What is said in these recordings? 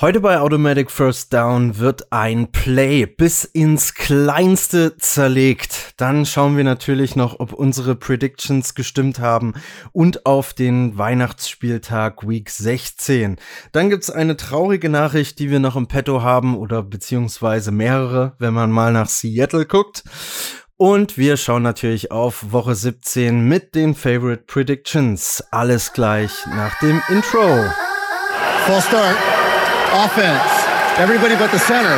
Heute bei Automatic First Down wird ein Play bis ins Kleinste zerlegt. Dann schauen wir natürlich noch, ob unsere Predictions gestimmt haben und auf den Weihnachtsspieltag Week 16. Dann gibt's eine traurige Nachricht, die wir noch im Petto haben oder beziehungsweise mehrere, wenn man mal nach Seattle guckt. Und wir schauen natürlich auf Woche 17 mit den Favorite Predictions. Alles gleich nach dem Intro. Full start. Offense. Everybody but the center.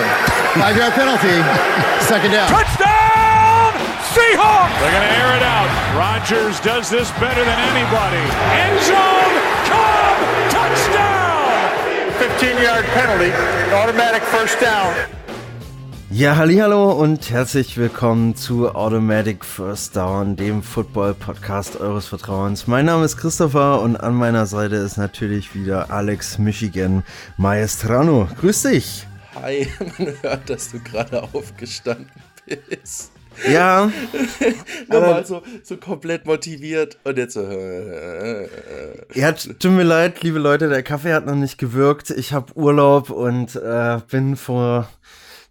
Five yard penalty. Second down. Touchdown! Seahawks! They're going to air it out. Rodgers does this better than anybody. End zone! Cobb! Touchdown! 15 yard penalty. Automatic first down. Ja, hallo und herzlich willkommen zu Automatic First Down, dem Football Podcast eures Vertrauens. Mein Name ist Christopher und an meiner Seite ist natürlich wieder Alex Michigan Maestrano. Grüß dich. Hi, man hört, dass du gerade aufgestanden bist. Ja. Nochmal so, so komplett motiviert und jetzt so. Äh, äh, ja, tut mir leid, liebe Leute, der Kaffee hat noch nicht gewirkt. Ich habe Urlaub und äh, bin vor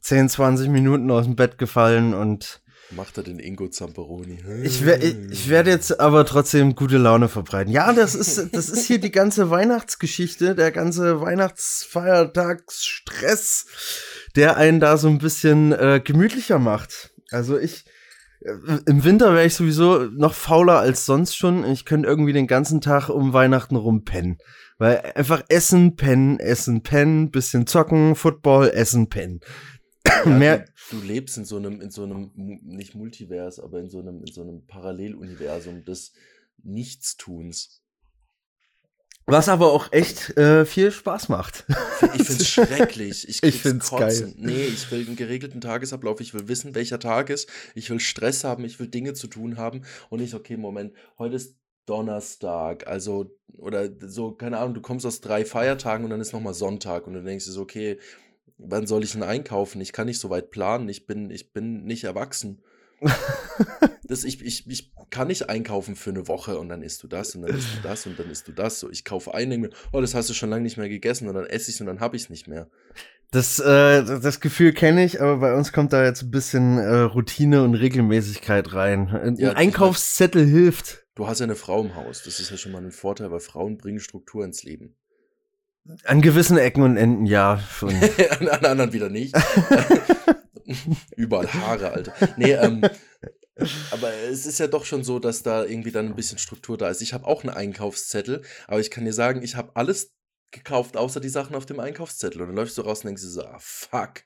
10, 20 Minuten aus dem Bett gefallen und Macht er den Ingo Zamperoni? ich, wer, ich, ich werde jetzt aber trotzdem gute Laune verbreiten. Ja, das ist, das ist hier die ganze Weihnachtsgeschichte, der ganze Weihnachtsfeiertagsstress, der einen da so ein bisschen äh, gemütlicher macht. Also ich, äh, im Winter wäre ich sowieso noch fauler als sonst schon. Ich könnte irgendwie den ganzen Tag um Weihnachten rumpennen. Weil einfach essen, pennen, essen, pennen, bisschen zocken, Football, essen, pennen. Ja, Mehr, du, du lebst in so einem, in so einem, nicht Multivers, aber in so einem, in so einem Paralleluniversum des Nichtstuns. was aber auch echt äh, viel Spaß macht. Ich find's schrecklich. Ich, krieg's find's kotzen. geil. Nee, ich will einen geregelten Tagesablauf. Ich will wissen, welcher Tag ist. Ich will Stress haben. Ich will Dinge zu tun haben. Und nicht, okay, Moment, heute ist Donnerstag. Also, oder so, keine Ahnung, du kommst aus drei Feiertagen und dann ist nochmal Sonntag. Und du denkst dir so, okay, wann soll ich denn einkaufen? Ich kann nicht so weit planen. Ich bin, ich bin nicht erwachsen. Das, ich, ich, ich kann nicht einkaufen für eine Woche und dann isst du das und dann isst du das und dann isst du das. So, ich kaufe ein, denke mir, oh, das hast du schon lange nicht mehr gegessen und dann esse ich es und dann habe ich es nicht mehr. Das, äh, das Gefühl kenne ich, aber bei uns kommt da jetzt ein bisschen äh, Routine und Regelmäßigkeit rein. Ein Ja, Einkaufszettel hilft. Du hast ja eine Frau im Haus. Das ist ja schon mal ein Vorteil, weil Frauen bringen Struktur ins Leben. An gewissen Ecken und Enden, ja. Schon. an, an anderen wieder nicht. Überall Haare, Alter. Nee, ähm, aber es ist ja doch schon so, dass da irgendwie dann ein bisschen Struktur da ist. Ich habe auch einen Einkaufszettel, aber ich kann dir sagen, ich habe alles gekauft, außer die Sachen auf dem Einkaufszettel. Und dann läufst du raus und denkst dir so, ah, fuck.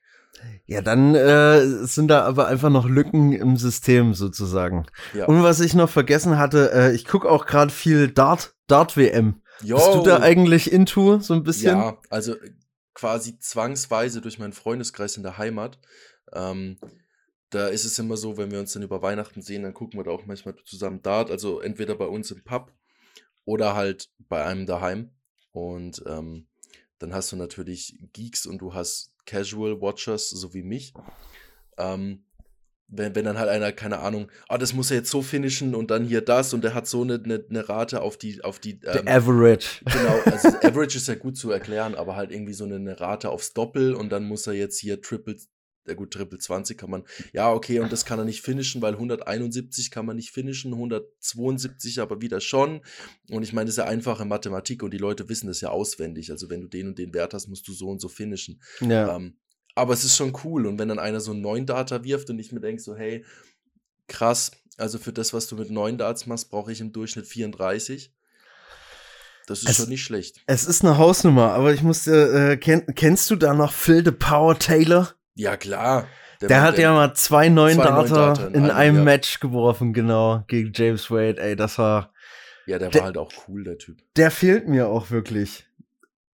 Ja, dann äh, sind da aber einfach noch Lücken im System sozusagen. Ja. Und was ich noch vergessen hatte, äh, ich gucke auch gerade viel Dart, Dart WM. Yo. Bist du da eigentlich into so ein bisschen? Ja, also äh, quasi zwangsweise durch meinen Freundeskreis in der Heimat. Ähm, da ist es immer so, wenn wir uns dann über Weihnachten sehen, dann gucken wir da auch manchmal zusammen Dart. Also entweder bei uns im Pub oder halt bei einem daheim. Und ähm, dann hast du natürlich Geeks und du hast Casual Watchers, so wie mich. Ähm, wenn, wenn dann halt einer, keine Ahnung, ah, das muss er jetzt so finishen und dann hier das und der hat so eine, eine, eine Rate auf die, auf die Der ähm, Average. Genau, also Average ist ja gut zu erklären, aber halt irgendwie so eine, eine Rate aufs Doppel und dann muss er jetzt hier Triple, ja gut, Triple 20 kann man, ja, okay, und das kann er nicht finishen, weil 171 kann man nicht finishen, 172 aber wieder schon. Und ich meine, das ist ja einfache Mathematik und die Leute wissen das ja auswendig. Also wenn du den und den Wert hast, musst du so und so finishen. Ja. Ähm, aber es ist schon cool. Und wenn dann einer so einen neuen Data wirft und ich mir denke, so, hey, krass, also für das, was du mit neun Darts machst, brauche ich im Durchschnitt 34. Das ist Es- schon nicht schlecht. Es ist eine Hausnummer, aber ich musste, äh, kenn, kennst du da noch Phil the Power Taylor? Ja, klar. Der hat ja mal zwei zwei Data in, in einem, einem ja. Match geworfen, genau, gegen James Wade. Ey, das war, Ja, der der- war halt auch cool, der Typ. der fehlt mir auch wirklich.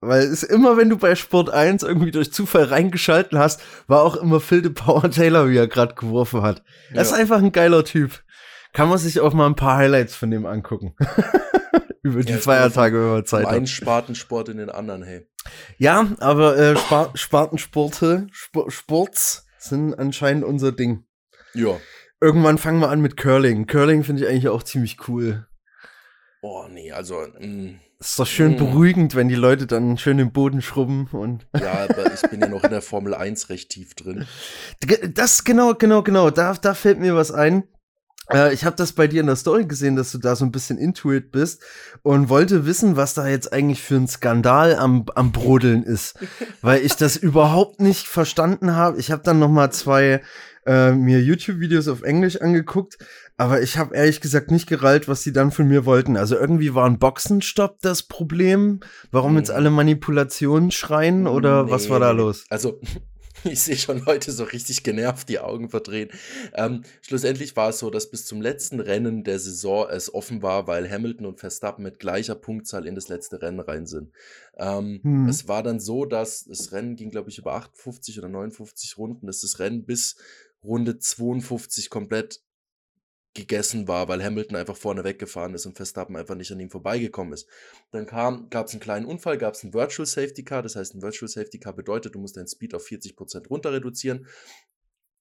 Weil es ist immer, wenn du bei Sport 1 irgendwie durch Zufall reingeschalten hast, war auch immer Phil the Power Taylor, wie er gerade geworfen hat. Er ist Ja. einfach ein geiler Typ. Kann man sich auch mal ein paar Highlights von dem angucken. über die Ja, Feiertage, wenn man Zeit hat. Spartensport in den anderen, hey. Ja, aber äh, Spar Spartensporte, Sp Sports sind anscheinend unser Ding. Ja. Irgendwann fangen wir an mit Curling. Curling finde ich eigentlich auch ziemlich cool. Oh, nee, also, mh, Ist doch schön Mm. beruhigend, wenn die Leute dann schön im Boden schrubben und. Ja, aber ich bin ja noch in der Formel 1 recht tief drin. Das, genau, genau, genau. Da, da fällt mir was ein. Äh, ich habe das bei dir in der Story gesehen, dass du da so ein bisschen intuit bist und wollte wissen, was da jetzt eigentlich für ein Skandal am, am Brodeln ist, weil ich das überhaupt nicht verstanden habe. Ich habe dann noch mal zwei äh, mir YouTube-Videos auf Englisch angeguckt, aber ich habe ehrlich gesagt nicht gerallt, was sie dann von mir wollten. Also irgendwie war ein Boxenstopp das Problem. Warum jetzt Hm. alle Manipulationen schreien oder was war da Nee, los? Also, ich sehe schon Leute so richtig genervt die Augen verdrehen. Ähm, schlussendlich war es so, dass bis zum letzten Rennen der Saison es offen war, weil Hamilton und Verstappen mit gleicher Punktzahl in das letzte Rennen rein sind. Ähm, Hm. Es war dann so, dass das Rennen ging, glaube ich, über 58 oder 59 Runden, dass das Rennen bis Runde 52 komplett gegessen war, weil Hamilton einfach vorne weggefahren ist und Verstappen einfach nicht an ihm vorbeigekommen ist. Dann gab es einen kleinen Unfall, gab es ein Virtual Safety Car. Das heißt, ein Virtual Safety Car bedeutet, du musst deinen Speed auf 40% runter reduzieren.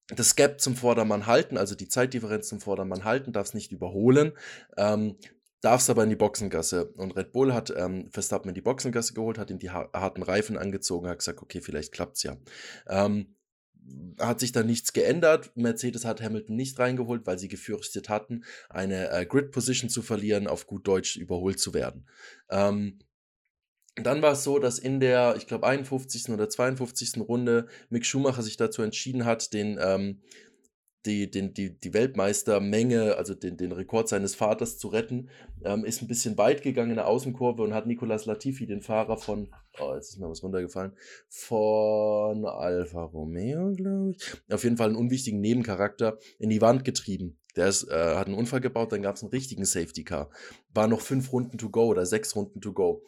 Das Gap zum Vordermann halten, also die Zeitdifferenz zum Vordermann halten, darfst nicht überholen. Ähm, darfst aber in die Boxengasse. Und Red Bull hat ähm, Verstappen in die Boxengasse geholt, hat ihm die ha harten Reifen angezogen, hat gesagt, okay, vielleicht klappt's ja. Ähm, hat sich dann nichts geändert. Mercedes hat Hamilton nicht reingeholt, weil sie gefürchtet hatten, eine äh, Grid Position zu verlieren, auf gut Deutsch überholt zu werden. Ähm, dann war es so, dass in der, ich glaube, 51. oder 52. Runde Mick Schumacher sich dazu entschieden hat, den, ähm, die, den, die, die Weltmeistermenge, also den, den Rekord seines Vaters zu retten, ähm, ist ein bisschen weit gegangen in der Außenkurve und hat Nicolas Latifi, den Fahrer von, oh, jetzt ist mir was runtergefallen, von Alfa Romeo, glaube ich, auf jeden Fall einen unwichtigen Nebencharakter, in die Wand getrieben. Der ist, äh, hat einen Unfall gebaut, dann gab es einen richtigen Safety Car. War noch fünf Runden to go oder sechs Runden to go.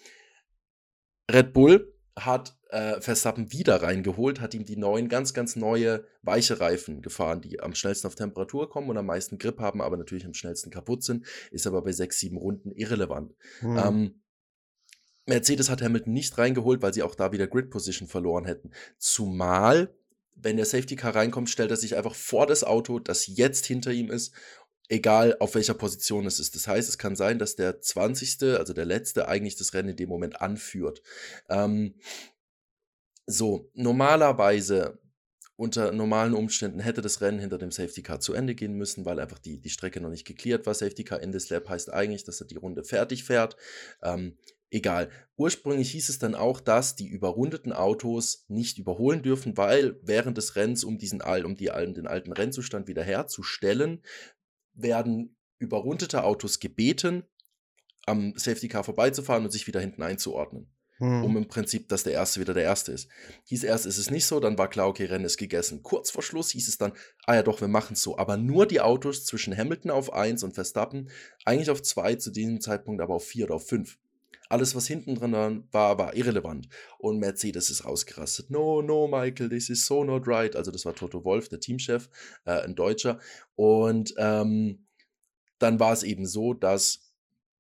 Red Bull hat äh, Verstappen wieder reingeholt, hat ihm die neuen, ganz, ganz neue weiche Reifen gefahren, die am schnellsten auf Temperatur kommen und am meisten Grip haben, aber natürlich am schnellsten kaputt sind, ist aber bei sechs, sieben Runden irrelevant. Hm. Ähm, Mercedes hat Hamilton nicht reingeholt, weil sie auch da wieder Grid Position verloren hätten. Zumal, wenn der Safety Car reinkommt, stellt er sich einfach vor das Auto, das jetzt hinter ihm ist, egal auf welcher Position es ist. Das heißt, es kann sein, dass der 20., also der letzte, eigentlich das Rennen in dem Moment anführt. Ähm, so, normalerweise unter normalen Umständen hätte das Rennen hinter dem Safety Car zu Ende gehen müssen, weil einfach die, die Strecke noch nicht geklärt war. Safety Car in this Lap heißt eigentlich, dass er die Runde fertig fährt. Ähm, egal. Ursprünglich hieß es dann auch, dass die überrundeten Autos nicht überholen dürfen, weil während des Rennens, um diesen um die, Al- den alten Rennzustand wiederherzustellen, werden überrundete Autos gebeten, am Safety Car vorbeizufahren und sich wieder hinten einzuordnen Hm. um im Prinzip, dass der Erste wieder der Erste ist. Hieß erst, ist es nicht so, dann war klar, okay, Rennen ist gegessen. Kurz vor Schluss hieß es dann, ah ja doch, wir machen es so. Aber nur die Autos zwischen Hamilton auf 1 und Verstappen, eigentlich auf 2, zu diesem Zeitpunkt aber auf 4 oder auf 5. Alles, was hinten drin war, war irrelevant. Und Mercedes ist ausgerastet. No, no, Michael, this is so not right. Also das war Toto Wolf, der Teamchef, äh, ein Deutscher. Und ähm, dann war es eben so, dass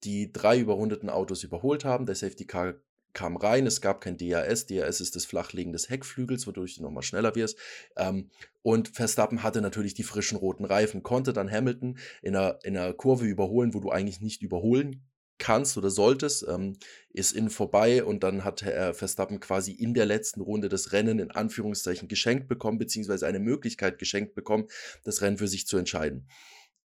die drei überrundeten Autos überholt haben. Der Safety Car kam rein, es gab kein DRS. DRS ist das Flachlegen des Heckflügels, wodurch du nochmal schneller wirst. Ähm, und Verstappen hatte natürlich die frischen roten Reifen, konnte dann Hamilton in einer, in einer Kurve überholen, wo du eigentlich nicht überholen kannst oder solltest, ähm, ist innen vorbei und dann hat äh, Verstappen quasi in der letzten Runde das Rennen in Anführungszeichen geschenkt bekommen, beziehungsweise eine Möglichkeit geschenkt bekommen, das Rennen für sich zu entscheiden.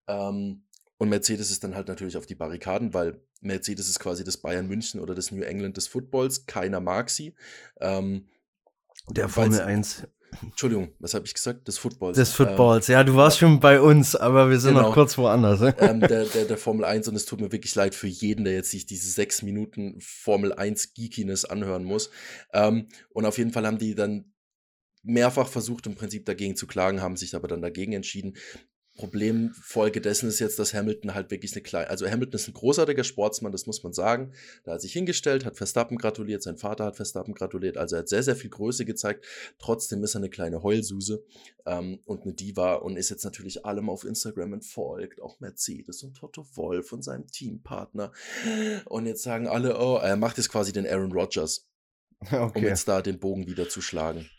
Ähm, und Mercedes ist dann halt natürlich auf die Barrikaden, weil Mercedes ist quasi das Bayern München oder das New England des Footballs. Keiner mag sie. Ähm, Der Formel 1 Entschuldigung, was habe ich gesagt? Des Footballs. des Footballs. ja, du warst schon bei uns, aber wir sind Genau. noch kurz woanders. ne? Ähm, ähm, der, der, der Formel 1 und es tut mir wirklich leid für jeden, der jetzt sich diese sechs Minuten Formel 1 Geekiness anhören muss. Ähm, und auf jeden Fall haben die dann mehrfach versucht, im Prinzip dagegen zu klagen, haben sich aber dann dagegen entschieden. Problemfolge dessen ist jetzt, dass Hamilton halt wirklich eine kleine, also Hamilton ist ein großartiger Sportsmann, das muss man sagen. Da hat sich hingestellt, hat Verstappen gratuliert, sein Vater hat Verstappen gratuliert, also er hat sehr, sehr viel Größe gezeigt. Trotzdem ist er eine kleine Heulsuse ähm, und eine Diva und ist jetzt natürlich allem auf Instagram entfolgt, auch Mercedes und Toto Wolf und seinem Teampartner. Und jetzt sagen alle, oh, er macht jetzt quasi den Aaron Rodgers, um Okay. jetzt da den Bogen wieder zu schlagen.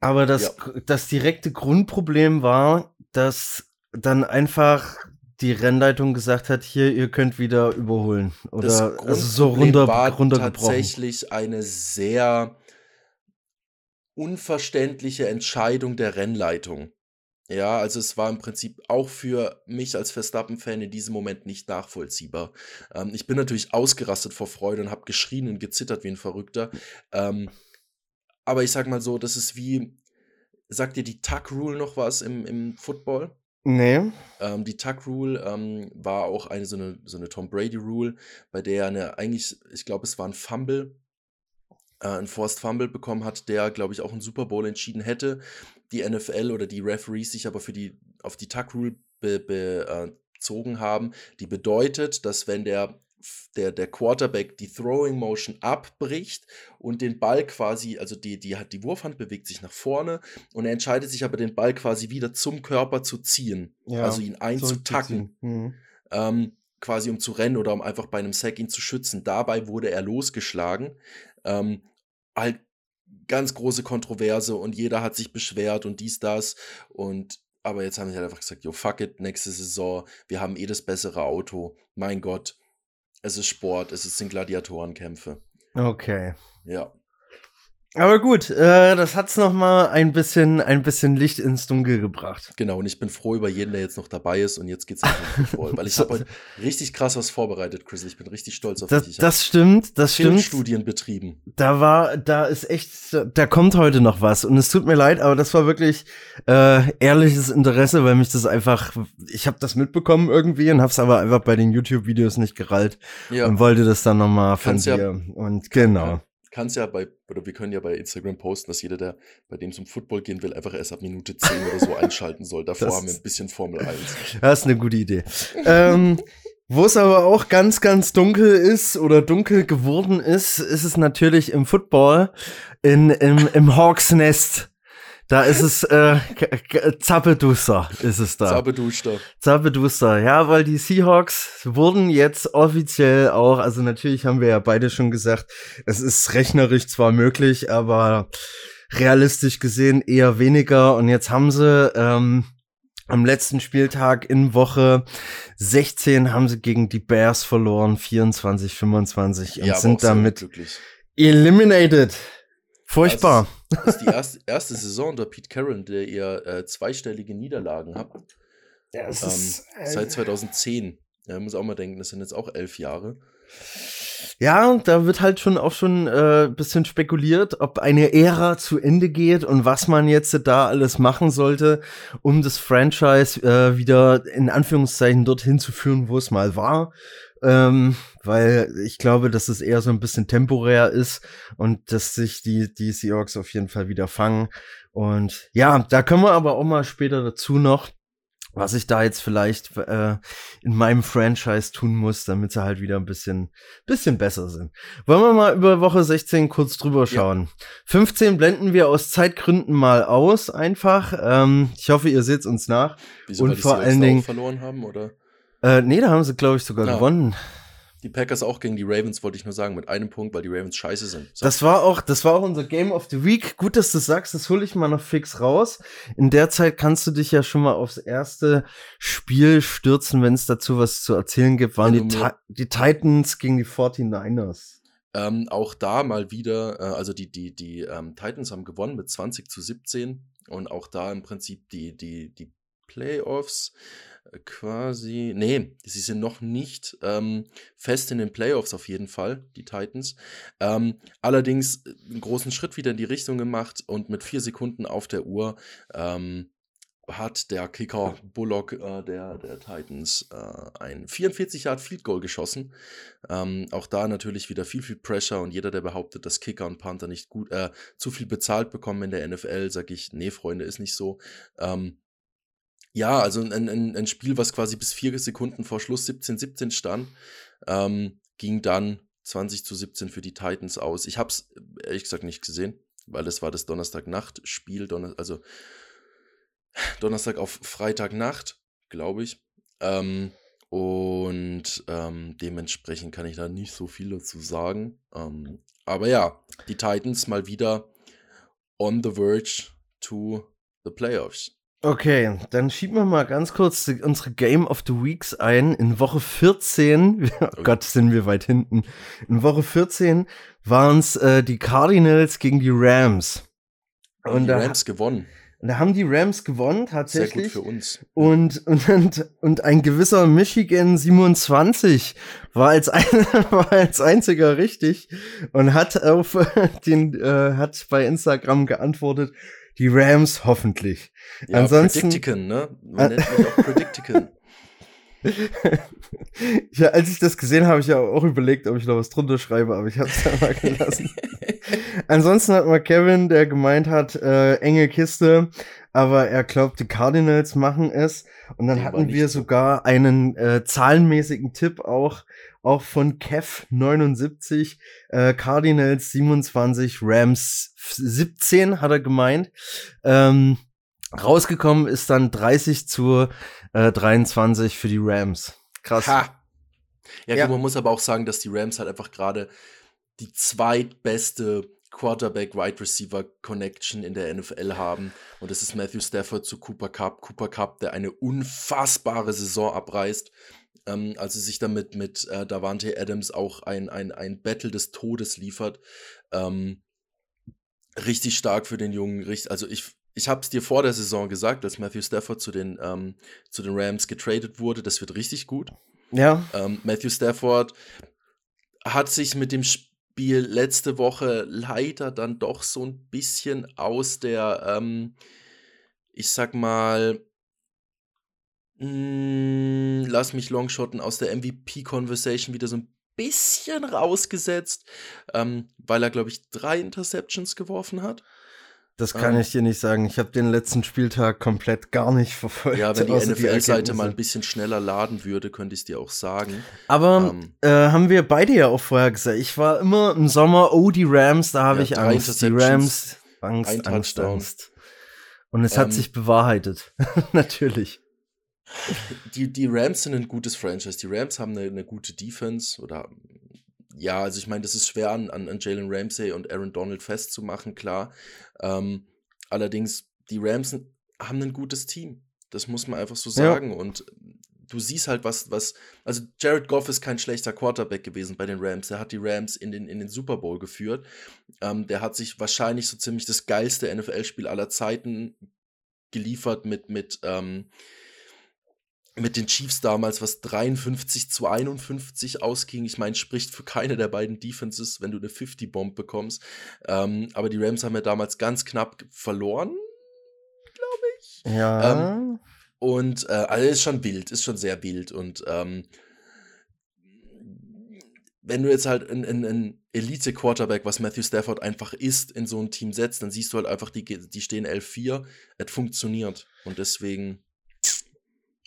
Aber das, Ja. das direkte Grundproblem war, dass dann einfach die Rennleitung gesagt hat, hier, ihr könnt wieder überholen. Oder Das also so runter, war runtergebrochen. tatsächlich eine sehr unverständliche Entscheidung der Rennleitung. Ja, also es war im Prinzip auch für mich als Verstappen-Fan in diesem Moment nicht nachvollziehbar. Ähm, ich bin natürlich ausgerastet vor Freude und habe geschrien und gezittert wie ein Verrückter. Ähm, aber ich sag mal so, das ist wie, sagt dir die Tuck Rule noch was im, im Football? Nee. Ähm, die Tuck Rule ähm, war auch eine so eine, so eine Tom Brady Rule, bei der er eine, eigentlich, ich glaube, es war ein Fumble, äh, ein Forced Fumble bekommen hat, der, glaube ich, auch einen Super Bowl entschieden hätte. Die NFL oder die Referees sich aber für die, auf die Tuck Rule be, bezogen haben, die bedeutet, dass wenn der der, der Quarterback die Throwing Motion abbricht und den Ball quasi, also die, die, die Wurfhand bewegt sich nach vorne und er entscheidet sich aber den Ball quasi wieder zum Körper zu ziehen, Ja, also ihn einzutacken, Mhm. ähm, quasi um zu rennen oder um einfach bei einem Sack ihn zu schützen. Dabei wurde er losgeschlagen. Ähm, halt ganz große Kontroverse und jeder hat sich beschwert und dies, das und aber jetzt haben sie halt einfach gesagt, yo, fuck it, nächste Saison, wir haben eh das bessere Auto. Mein Gott, es ist Sport, es sind Gladiatorenkämpfe. Okay. Ja. Aber gut, äh, das hat's noch mal ein bisschen, ein bisschen Licht ins Dunkel gebracht. Genau, und ich bin froh über jeden, der jetzt noch dabei ist und jetzt geht's den Football, weil ich habe heute richtig krass was vorbereitet, Chris. Ich bin richtig stolz auf Das, dich. Das stimmt, das stimmt. Filmstudien betrieben. Da war, da ist echt, da kommt heute noch was. Und es tut mir leid, aber das war wirklich äh, ehrliches Interesse, weil mich das einfach, ich habe das mitbekommen irgendwie und hab's aber einfach bei den YouTube-Videos nicht gerallt Ja. und wollte das dann noch mal von Kannst ja- dir. Und genau. Kannst ja bei, oder wir können ja bei Instagram posten, dass jeder, der bei dem es um Football gehen will, einfach erst ab Minute 10 oder so einschalten soll. Davor Das haben wir ein bisschen Formel 1. Das ist eine gute Idee. ähm, wo es aber auch ganz, ganz dunkel ist oder dunkel geworden ist, ist es natürlich im Football, in, im, im Hawks Nest. Da ist es äh, Zappeduster, ist es da. Sabeduschter. Zappeduster, ja, weil die Seahawks wurden jetzt offiziell auch, also natürlich haben wir ja beide schon gesagt, es ist rechnerisch zwar möglich, aber realistisch gesehen eher weniger. Und jetzt haben sie ähm, am letzten Spieltag in Woche 16 haben sie gegen die Bears verloren, 24, 25 und Ja, sind damit eliminated. Furchtbar. Das ist die erste, erste Saison unter Pete Carroll, der ihr äh, zweistellige Niederlagen habt. Ja, es Ähm, ist, äh, seit 2010. Ja, muss auch mal denken, das sind jetzt auch elf Jahre. Ja, und da wird halt schon auch schon äh, bisschen spekuliert, ob eine Ära zu Ende geht und was man jetzt da alles machen sollte, um das Franchise äh, wieder in Anführungszeichen dorthin zu führen, wo es mal war. Ähm, weil ich glaube, dass es eher so ein bisschen temporär ist und dass sich die, die Seahawks auf jeden Fall wieder fangen. Und ja, da können wir aber auch mal später dazu noch, was ich da jetzt vielleicht äh, in meinem Franchise tun muss, damit sie halt wieder ein bisschen, bisschen besser sind. Wollen wir mal über Woche 16 kurz drüber schauen. 15 blenden wir aus Zeitgründen mal aus, einfach. Ähm, ich hoffe, ihr seht uns nach. Wieso, Und vor allen Dingen- verloren haben, oder? Äh, nee, da haben sie, glaube ich, sogar Ja. gewonnen. Die Packers auch gegen die Ravens, wollte ich nur sagen, mit einem Punkt, weil die Ravens scheiße sind. So. Das war auch, das war auch unser Game of the Week. Gut, dass du sagst, das hole ich mal noch fix raus. In der Zeit kannst du dich ja schon mal aufs erste Spiel stürzen, wenn es dazu was zu erzählen gibt. Waren die, die Titans gegen die 49ers. Ähm, auch da mal wieder, äh, also die, die, die ähm, Titans haben gewonnen mit 20 zu 17 und auch da im Prinzip die, die, die Playoffs quasi, nee, sie sind noch nicht ähm, fest in den Playoffs auf jeden Fall, die Titans. Ähm, allerdings äh, einen großen Schritt wieder in die Richtung gemacht und mit vier Sekunden auf der Uhr ähm, hat der Kicker Bullock äh, der, der Titans äh, ein 44 Yard Field Goal geschossen. Ähm, auch da natürlich wieder viel, viel Pressure und jeder, der behauptet, dass Kicker und Panther nicht gut, äh, zu viel bezahlt bekommen in der NFL, sage ich, nee, Freunde, ist nicht so. Ähm, ja, also ein, ein, ein Spiel, was quasi bis vier Sekunden vor Schluss 17-17 stand, ähm, ging dann 20 zu 17 für die Titans aus. Ich habe es ehrlich gesagt nicht gesehen, weil das war das Donnerstagnacht-Spiel, Donner also Donnerstag auf Freitagnacht, glaube ich. Ähm, und ähm, dementsprechend kann ich da nicht so viel dazu sagen. Ähm, aber ja, die Titans mal wieder on the verge to the playoffs. Okay, dann schieben wir mal ganz kurz unsere Game of the Weeks ein. In Woche 14, oh Gott, sind wir weit hinten. In Woche 14 waren es äh, die Cardinals gegen die Rams. Und die Rams gewonnen. Da haben die Rams gewonnen, tatsächlich. Sehr gut für uns. Und, und, und ein gewisser Michigan 27 war als, ein, war als einziger richtig und hat auf den, äh, hat bei Instagram geantwortet, die Rams hoffentlich. Ja, Ansonsten, Predictican, ne? Man nennt mich auch Predictican. ja, als ich das gesehen habe, ich ja auch überlegt, ob ich noch was drunter schreibe, aber ich habe es dann mal gelassen. Ansonsten hat mal Kevin, der gemeint hat, äh, enge Kiste, aber er glaubt, die Cardinals machen es. Und dann Den hatten wir sogar einen äh, zahlenmäßigen Tipp auch, auch von Kev 79, äh, Cardinals 27, Rams 17, hat er gemeint. Ähm, rausgekommen ist dann 30 zu äh, 23 für die Rams. Krass. Ha. Ja, ja. man muss aber auch sagen, dass die Rams halt einfach gerade die zweitbeste Quarterback-Wide Receiver Connection in der NFL haben. Und das ist Matthew Stafford zu Cooper Cup. Cooper Cup, der eine unfassbare Saison abreißt. Ähm, also sich damit mit äh, Davante Adams auch ein, ein, ein Battle des Todes liefert. Ähm, richtig stark für den Jungen. Richtig, also ich, ich habe es dir vor der Saison gesagt, als Matthew Stafford zu den, ähm, zu den Rams getradet wurde. Das wird richtig gut. Ja. Ähm, Matthew Stafford hat sich mit dem Spiel letzte Woche leider dann doch so ein bisschen aus der, ähm, ich sag mal, mh, hm, lass mich longshotten, aus der MVP-Conversation wieder so ein bisschen rausgesetzt, ähm, weil er, glaube ich, drei Interceptions geworfen hat. Das kann ähm, ich dir nicht sagen. Ich habe den letzten Spieltag komplett gar nicht verfolgt. Ja, wenn die NFL-Seite mal ein bisschen schneller laden würde, könnte ich es dir auch sagen. Aber ähm, äh, haben wir beide ja auch vorher gesagt. Ich war immer im Sommer, oh, die Rams, da habe ja, ich Angst. Die Rams, Angst, Angst, Angst. Und es ähm, hat sich bewahrheitet. Natürlich. Die, die Rams sind ein gutes Franchise. Die Rams haben eine, eine gute Defense oder ja, also ich meine, das ist schwer an, an, an Jalen Ramsey und Aaron Donald festzumachen, klar. Ähm, allerdings, die Rams haben ein gutes Team. Das muss man einfach so sagen. Ja. Und du siehst halt, was, was, also Jared Goff ist kein schlechter Quarterback gewesen bei den Rams. Der hat die Rams in den, in den Super Bowl geführt. Ähm, der hat sich wahrscheinlich so ziemlich das geilste NFL-Spiel aller Zeiten geliefert mit, mit, ähm, mit den Chiefs damals, was 53 zu 51 ausging. Ich meine, spricht für keine der beiden Defenses, wenn du eine 50-Bomb bekommst. Ähm, aber die Rams haben ja damals ganz knapp verloren, glaube ich. Ja. Ähm, und äh, also ist schon wild, ist schon sehr wild. Und ähm, wenn du jetzt halt einen Elite-Quarterback, was Matthew Stafford einfach ist, in so ein Team setzt, dann siehst du halt einfach, die, die stehen 11-4. Es funktioniert. Und deswegen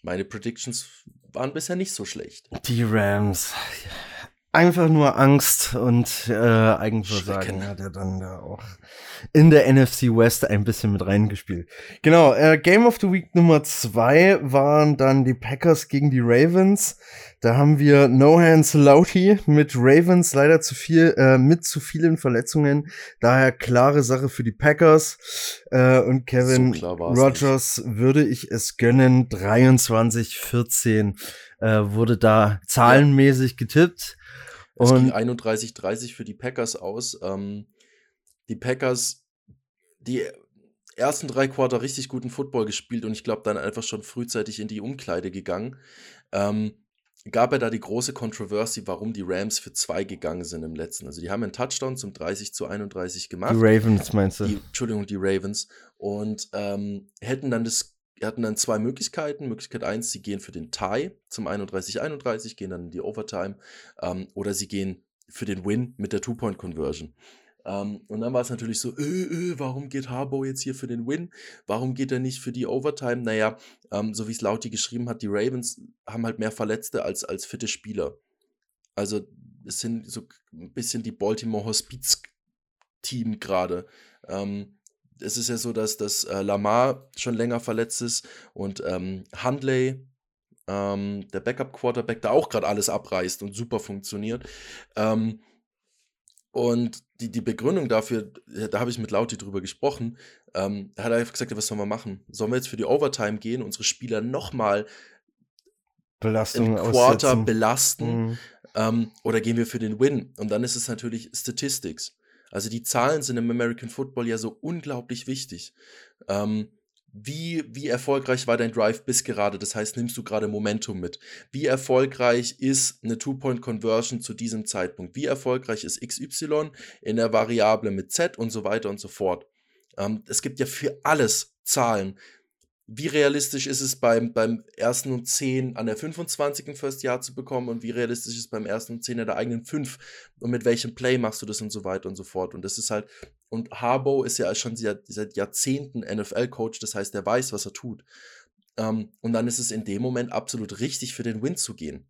meine Predictions waren bisher nicht so schlecht. Die Rams. Einfach nur Angst und äh, Eigenversagen hat er dann da auch in der NFC West ein bisschen mit reingespielt. Genau, äh, Game of the Week Nummer zwei waren dann die Packers gegen die Ravens. Da haben wir No Hands Lauti mit Ravens leider zu viel, äh, mit zu vielen Verletzungen. Daher klare Sache für die Packers. Äh, und Kevin so Rogers nicht. würde ich es gönnen. 23-14 äh, wurde da zahlenmäßig getippt. Es und ging 31-30 für die Packers aus. Ähm, die Packers, die ersten drei Quarter richtig guten Football gespielt und ich glaube dann einfach schon frühzeitig in die Umkleide gegangen. Ähm, gab er da die große Controversy, warum die Rams für zwei gegangen sind im letzten. Also die haben einen Touchdown zum 30 zu 31 gemacht. Die Ravens meinst du? Die, Entschuldigung, die Ravens. Und ähm, hätten dann das, hatten dann zwei Möglichkeiten. Möglichkeit eins, sie gehen für den Tie zum 31-31, gehen dann in die Overtime. Ähm, oder sie gehen für den Win mit der Two-Point-Conversion. Ähm, und dann war es natürlich so, äh, äh, warum geht Harbo jetzt hier für den Win? Warum geht er nicht für die Overtime? Naja, ähm, so wie es Lauti geschrieben hat, die Ravens haben halt mehr Verletzte als, als fitte Spieler. Also es sind so ein bisschen die Baltimore Hospiz-Team gerade. Ähm, es ist ja so, dass, dass äh, Lamar schon länger verletzt ist und ähm, Handley, ähm, der Backup-Quarterback, da auch gerade alles abreißt und super funktioniert. Ähm, Und die, die Begründung dafür, da habe ich mit Lauti drüber gesprochen, ähm, da hat er gesagt, was sollen wir machen? Sollen wir jetzt für die Overtime gehen, unsere Spieler nochmal Belastung im Quarter aussetzen. belasten Mhm. ähm, oder gehen wir für den Win? Und dann ist es natürlich Statistics. Also die Zahlen sind im American Football ja so unglaublich wichtig. Ähm, wie, wie erfolgreich war dein Drive bis gerade? Das heißt, nimmst du gerade Momentum mit? Wie erfolgreich ist eine Two-Point-Conversion zu diesem Zeitpunkt? Wie erfolgreich ist XY in der Variable mit Z und so weiter und so fort? Ähm, es gibt ja für alles Zahlen. Wie realistisch ist es beim, beim ersten und 10 an der 25. First Jahr zu bekommen und wie realistisch ist es beim ersten und 10 an der eigenen 5 und mit welchem Play machst du das und so weiter und so fort. Und das ist halt, und Harbo ist ja schon seit, seit Jahrzehnten NFL-Coach, das heißt, er weiß, was er tut. Ähm, und dann ist es in dem Moment absolut richtig, für den Win zu gehen.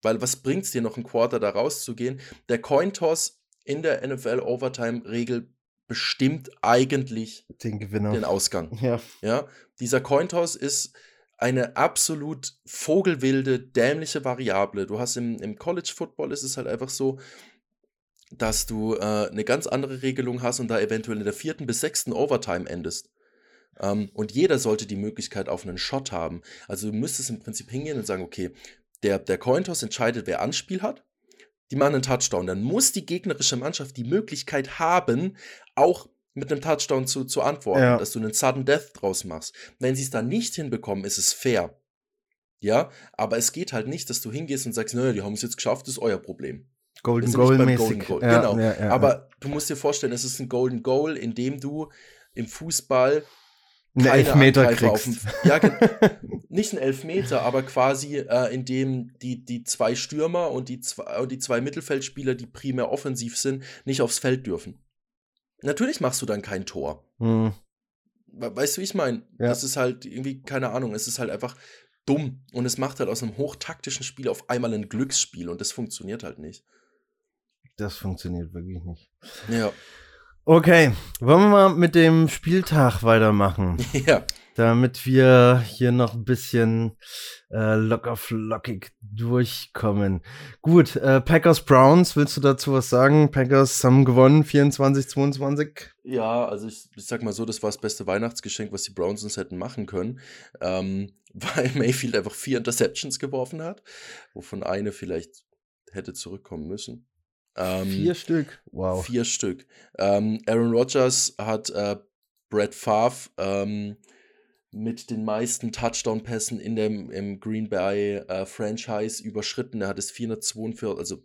Weil was bringt es dir noch ein Quarter da rauszugehen? Der Cointoss in der NFL-Overtime-Regel bestimmt eigentlich Den Gewinner. den Ausgang. Ja. Ja, dieser Cointoss ist eine absolut vogelwilde, dämliche Variable. Du hast im, im College Football ist es halt einfach so, dass du äh, eine ganz andere Regelung hast und da eventuell in der vierten bis sechsten Overtime endest. Ähm, und jeder sollte die Möglichkeit auf einen Shot haben. Also du müsstest im Prinzip hingehen und sagen, okay, der, der Cointoss entscheidet, wer Anspiel hat. Die machen einen Touchdown. Dann muss die gegnerische Mannschaft die Möglichkeit haben, auch mit einem Touchdown zu, zu antworten, Ja. dass du einen Sudden Death draus machst. Wenn sie es dann nicht hinbekommen, ist es fair. Ja, aber es geht halt nicht, dass du hingehst und sagst, naja, die haben es jetzt geschafft, das ist euer Problem. Golden Goal mäßig. Golden Goal. Ja, genau. ja, aber du musst dir vorstellen, es ist ein Golden Goal, in dem du im Fußball Einen Elfmeter kriegst. ja, nicht ein Elfmeter, aber quasi äh, in dem die, die zwei Stürmer und die zwei, und die zwei Mittelfeldspieler, die primär offensiv sind, nicht aufs Feld dürfen. Natürlich machst du dann kein Tor. Hm. We- Weißt du, wie ich meine? Ja. Das ist halt irgendwie, keine Ahnung, es ist halt einfach dumm. Und es macht halt aus einem hochtaktischen Spiel auf einmal ein Glücksspiel und das funktioniert halt nicht. Das funktioniert wirklich nicht. Ja. Okay, wollen wir mal mit dem Spieltag weitermachen, ja. damit wir hier noch ein bisschen äh, locker flockig durchkommen. Gut, äh, Packers Browns, willst du dazu was sagen? Packers haben gewonnen, 24, 22. Ja, also ich, ich sag mal so, das war das beste Weihnachtsgeschenk, was die Browns uns hätten machen können, ähm, weil Mayfield einfach vier Interceptions geworfen hat, wovon eine vielleicht hätte zurückkommen müssen. Ähm, Vier Stück. Wow. Vier Stück. Ähm, Aaron Rodgers hat äh, Brett Favre ähm, mit den meisten Touchdown-Pässen in dem im Green Bay äh, Franchise überschritten. Er hat es 442, also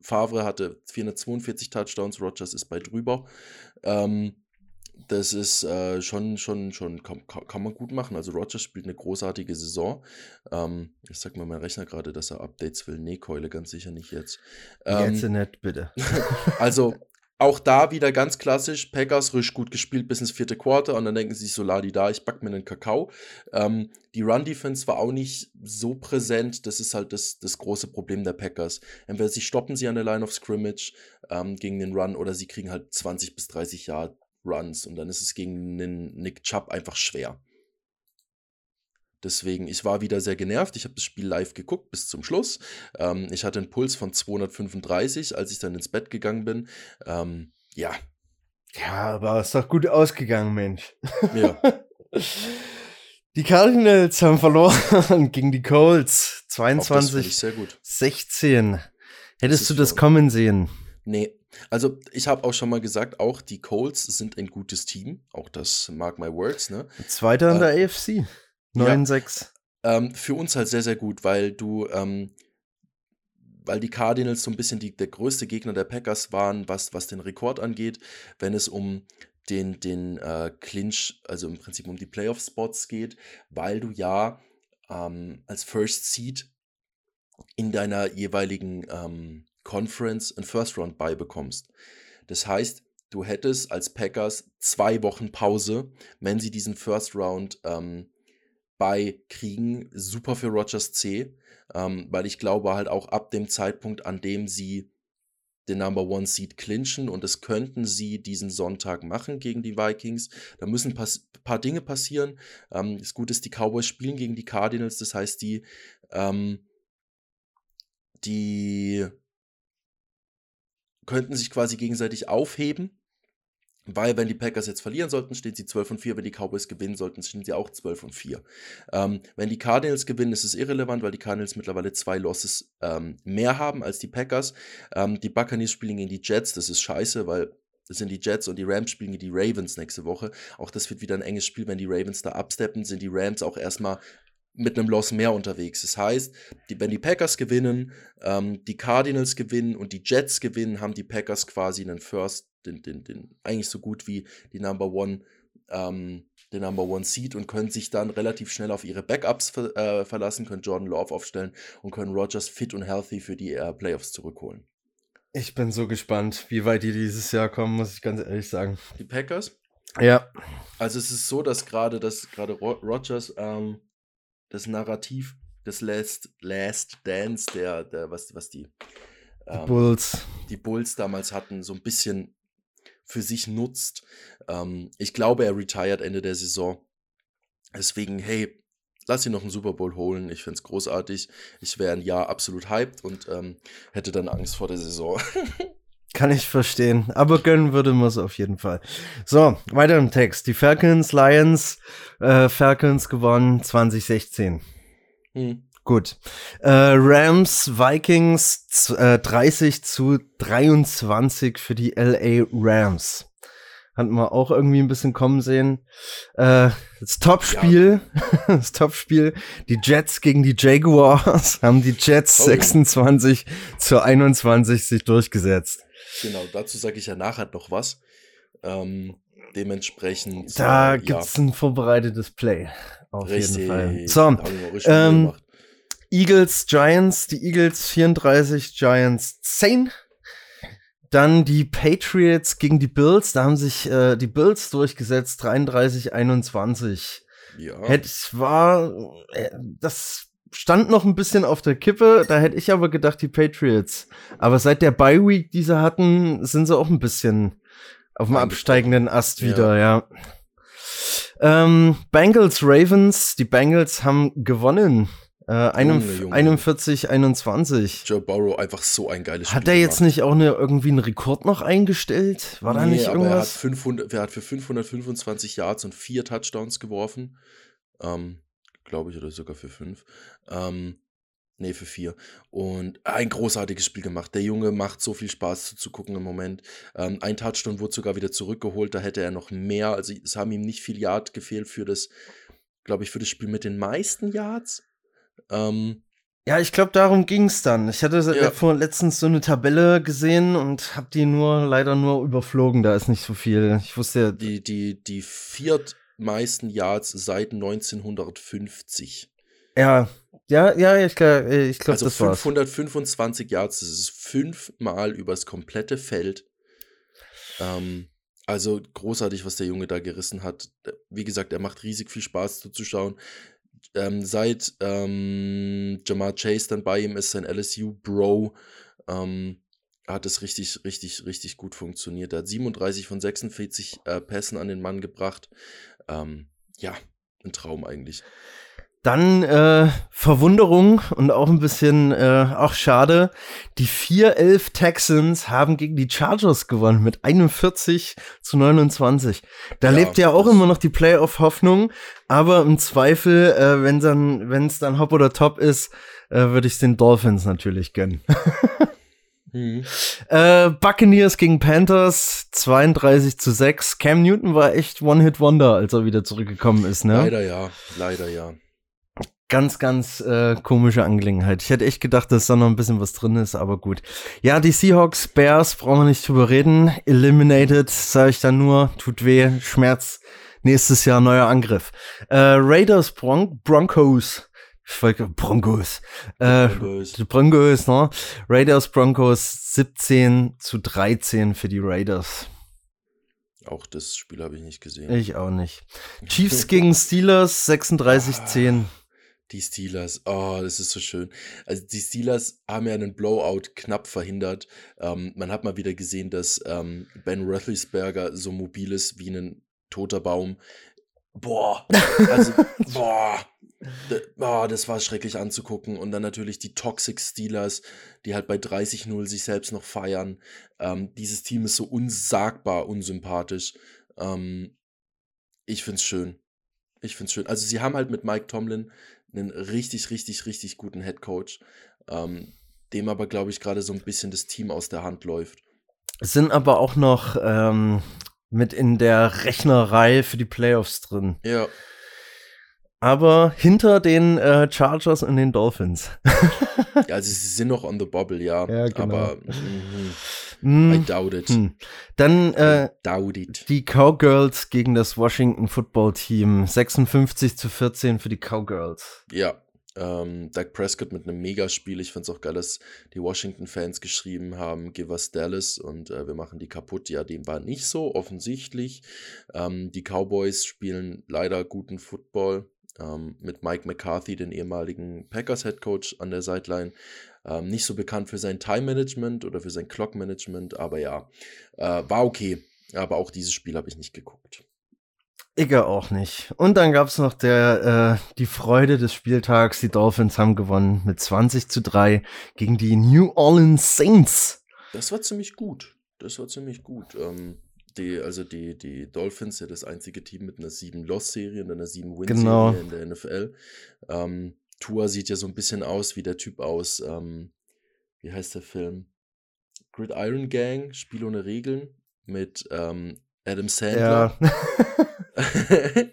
Favre hatte 442 Touchdowns, Rodgers ist bei drüber. Ähm, das ist äh, schon, schon, schon, kann, kann man gut machen. Also Rodgers spielt eine großartige Saison. Ähm, ich sag mal, mein Rechner gerade, dass er Updates will. Nee, Keule, ganz sicher nicht jetzt. Ähm, Jetzt nicht, bitte. also auch da wieder ganz klassisch, Packers risch gut gespielt bis ins vierte Quarter und dann denken sie sich so, ladi da, ich back mir einen Kakao. Ähm, die Run-Defense war auch nicht so präsent, das ist halt das, das große Problem der Packers. Entweder sie stoppen sie an der Line of Scrimmage ähm, gegen den Run oder sie kriegen halt 20 bis 30 Yard Runs und dann ist es gegen einen Nick Chubb einfach schwer. Deswegen, ich war wieder sehr genervt. Ich habe das Spiel live geguckt bis zum Schluss. Ähm, ich hatte einen Puls von 235, als ich dann ins Bett gegangen bin. Ähm, ja, Ja, aber ist doch gut ausgegangen, Mensch. ja. Die Cardinals haben verloren gegen die Colts. Auch das 22, ich sehr gut. 16. Hättest ist du das kommen sehen? Nee, also ich habe auch schon mal gesagt, auch die Colts sind ein gutes Team. Auch das mark my words, ne? Zweiter in Äh, der AFC. 9-6. Ähm, für uns halt sehr, sehr gut, weil du, ähm, weil die Cardinals so ein bisschen die, der größte Gegner der Packers waren, was, was den Rekord angeht, wenn es um den, den äh, Clinch, also im Prinzip um die Playoff-Spots geht, weil du ja ähm, als First Seed in deiner jeweiligen ähm, Conference ein First Round beibekommst. Das heißt, du hättest als Packers zwei Wochen Pause, wenn sie diesen First Round ähm, kriegen. Super für Rogers C, ähm, weil ich glaube halt auch ab dem Zeitpunkt, an dem sie den Number One Seed clinchen und das könnten sie diesen Sonntag machen gegen die Vikings. Da müssen ein paar Dinge passieren. Ähm, das Gute ist, die Cowboys spielen gegen die Cardinals, das heißt, die, ähm, die könnten sich quasi gegenseitig aufheben. Weil, wenn die Packers jetzt verlieren sollten, stehen sie 12 und 4. Wenn die Cowboys gewinnen sollten, stehen sie auch 12 und 4. Ähm, wenn die Cardinals gewinnen, ist es irrelevant, weil die Cardinals mittlerweile zwei Losses ähm, mehr haben als die Packers. Ähm, die Buccaneers spielen gegen die Jets. Das ist scheiße, weil das sind die Jets und die Rams spielen gegen die Ravens nächste Woche. Auch das wird wieder ein enges Spiel. Wenn die Ravens da absteppen, sind die Rams auch erstmal mit einem Loss mehr unterwegs. Das heißt, die, wenn die Packers gewinnen, ähm, die Cardinals gewinnen und die Jets gewinnen, haben die Packers quasi einen First den, den, den eigentlich so gut wie die Number One, ähm, den Number One Seed und können sich dann relativ schnell auf ihre Backups ver äh, verlassen, können Jordan Love aufstellen und können Rogers fit und healthy für die äh, Playoffs zurückholen. Ich bin so gespannt, wie weit die dieses Jahr kommen, muss ich ganz ehrlich sagen. Die Packers? Ja. Also es ist so, dass gerade dass gerade Rogers ähm, das Narrativ des Last, Last Dance, der, der was, was die, ähm, die Bulls. Die Bulls damals hatten, so ein bisschen für sich nutzt. Ähm, ich glaube, er retired Ende der Saison. Deswegen, hey, lass ihn noch einen Super Bowl holen. Ich finde es großartig. Ich wäre ein Jahr absolut hyped und ähm, hätte dann Angst vor der Saison. Kann ich verstehen. Aber gönnen würde man es auf jeden Fall. So, weiter im Text. Die Falcons, Lions, äh, Falcons gewonnen 2016. Hm. Gut. Äh, Rams, Vikings äh, 30 zu 23 für die LA Rams. Hatten wir auch irgendwie ein bisschen kommen sehen. Äh, das Topspiel, ja. das Topspiel, die Jets gegen die Jaguars haben die Jets oh. 26 zu 21 sich durchgesetzt. Genau, dazu sage ich ja nachher noch was. Ähm, dementsprechend. Da äh, gibt's ja. ein vorbereitetes Play. Auf Richtig. jeden Fall. So, ähm, Eagles, Giants, die Eagles 34, Giants 10. Dann die Patriots gegen die Bills, da haben sich äh, die Bills durchgesetzt, 33, 21. Ja. Hätte war, äh, das stand noch ein bisschen auf der Kippe, da hätte ich aber gedacht, die Patriots. Aber seit der Bye Week, die sie hatten, sind sie auch ein bisschen auf dem absteigenden Ast wieder, ja. ja. Ähm, Bengals, Ravens, die Bengals haben gewonnen. Äh, Junge, Junge. 41, 21. Joe Burrow einfach so ein geiles Spiel. Hat er jetzt nicht auch eine, irgendwie einen Rekord noch eingestellt? War nee, da nicht irgendwas? er hat, 500, er hat für 525 Yards und vier Touchdowns geworfen. Ähm, Glaube ich, oder sogar für fünf. Ähm, nee, für vier. Und ein großartiges Spiel gemacht. Der Junge macht so viel Spaß zu, gucken im Moment. Ähm, ein Touchdown wurde sogar wieder zurückgeholt. Da hätte er noch mehr. Also es haben ihm nicht viel Yard gefehlt für das, glaube ich, für das Spiel mit den meisten Yards. Ähm, ja, ich glaube, darum ging es dann. Ich hatte ja. vor letztens so eine Tabelle gesehen und habe die nur leider nur überflogen. Da ist nicht so viel. Ich wusste ja. Die, die, die viertmeisten Yards seit 1950. Ja, ja, ja, ich glaube, ich glaub, also das 525 war's. Yards, das ist fünfmal übers komplette Feld. Ähm, also großartig, was der Junge da gerissen hat. Wie gesagt, er macht riesig viel Spaß zuzuschauen ähm, seit ähm, Jamar Chase dann bei ihm ist, sein LSU-Bro, ähm, hat es richtig, richtig, richtig gut funktioniert. Er hat 37 von 46 äh, Pässen an den Mann gebracht. Ähm, ja, ein Traum eigentlich. Dann äh, Verwunderung und auch ein bisschen, äh, auch schade. Die 4-11 Texans haben gegen die Chargers gewonnen mit 41 zu 29. Da ja, lebt ja auch immer noch die Playoff-Hoffnung, aber im Zweifel, äh, wenn dann, es dann Hop oder Top ist, äh, würde ich den Dolphins natürlich gönnen. Mhm. Äh, Buccaneers gegen Panthers 32 zu 6. Cam Newton war echt One-Hit-Wonder, als er wieder zurückgekommen ist, ne? Leider ja, leider ja ganz, ganz äh, komische Angelegenheit. Ich hätte echt gedacht, dass da noch ein bisschen was drin ist, aber gut. Ja, die Seahawks, Bears, brauchen wir nicht drüber reden. Eliminated, sage ich dann nur, tut weh, Schmerz. Nächstes Jahr neuer Angriff. Äh, Raiders, Bron Broncos. Ich wollte Broncos. Äh, Broncos. Broncos, ne? Raiders, Broncos 17 zu 13 für die Raiders. Auch das Spiel habe ich nicht gesehen. Ich auch nicht. Chiefs gegen Steelers 36-10. Die Steelers, oh, das ist so schön. Also die Steelers haben ja einen Blowout knapp verhindert. Ähm, man hat mal wieder gesehen, dass ähm, Ben Roethlisberger so mobil ist wie ein toter Baum. Boah, also, boah, oh, das war schrecklich anzugucken. Und dann natürlich die Toxic Steelers, die halt bei 30-0 sich selbst noch feiern. Ähm, dieses Team ist so unsagbar unsympathisch. Ähm, ich find's schön. Ich find's schön. Also sie haben halt mit Mike Tomlin einen richtig, richtig, richtig guten Head Coach, ähm, dem aber, glaube ich, gerade so ein bisschen das Team aus der Hand läuft. Es sind aber auch noch ähm, mit in der Rechnerei für die Playoffs drin. Ja. Aber hinter den äh, Chargers und den Dolphins. ja, also sie sind noch on the bubble, ja. Ja, genau. Aber mm, I doubt it. hm. Dann äh, doubt it. die Cowgirls gegen das Washington Football Team. 56 zu 14 für die Cowgirls. Ja. Ähm, Doug Prescott mit einem Megaspiel. Ich finde es auch geil, dass die Washington-Fans geschrieben haben, give us Dallas und äh, wir machen die kaputt. Ja, dem war nicht so, offensichtlich. Ähm, die Cowboys spielen leider guten Football. Ähm, mit Mike McCarthy, den ehemaligen Packers-Headcoach an der Sideline. Ähm, nicht so bekannt für sein Time-Management oder für sein Clock-Management, aber ja, äh, war okay. Aber auch dieses Spiel habe ich nicht geguckt. Ich auch nicht. Und dann gab's noch der, äh, die Freude des Spieltags. Die Dolphins haben gewonnen mit 20 zu 3 gegen die New Orleans Saints. Das war ziemlich gut. Das war ziemlich gut. Ähm, die, also die, die Dolphins, ja das einzige Team mit einer 7-Loss-Serie und einer 7-Win-Serie Genau. in der NFL. Ähm, Tua sieht ja so ein bisschen aus wie der Typ aus, ähm, wie heißt der Film? Gridiron Gang, Spiel ohne Regeln mit ähm, Adam Sandler. Ja.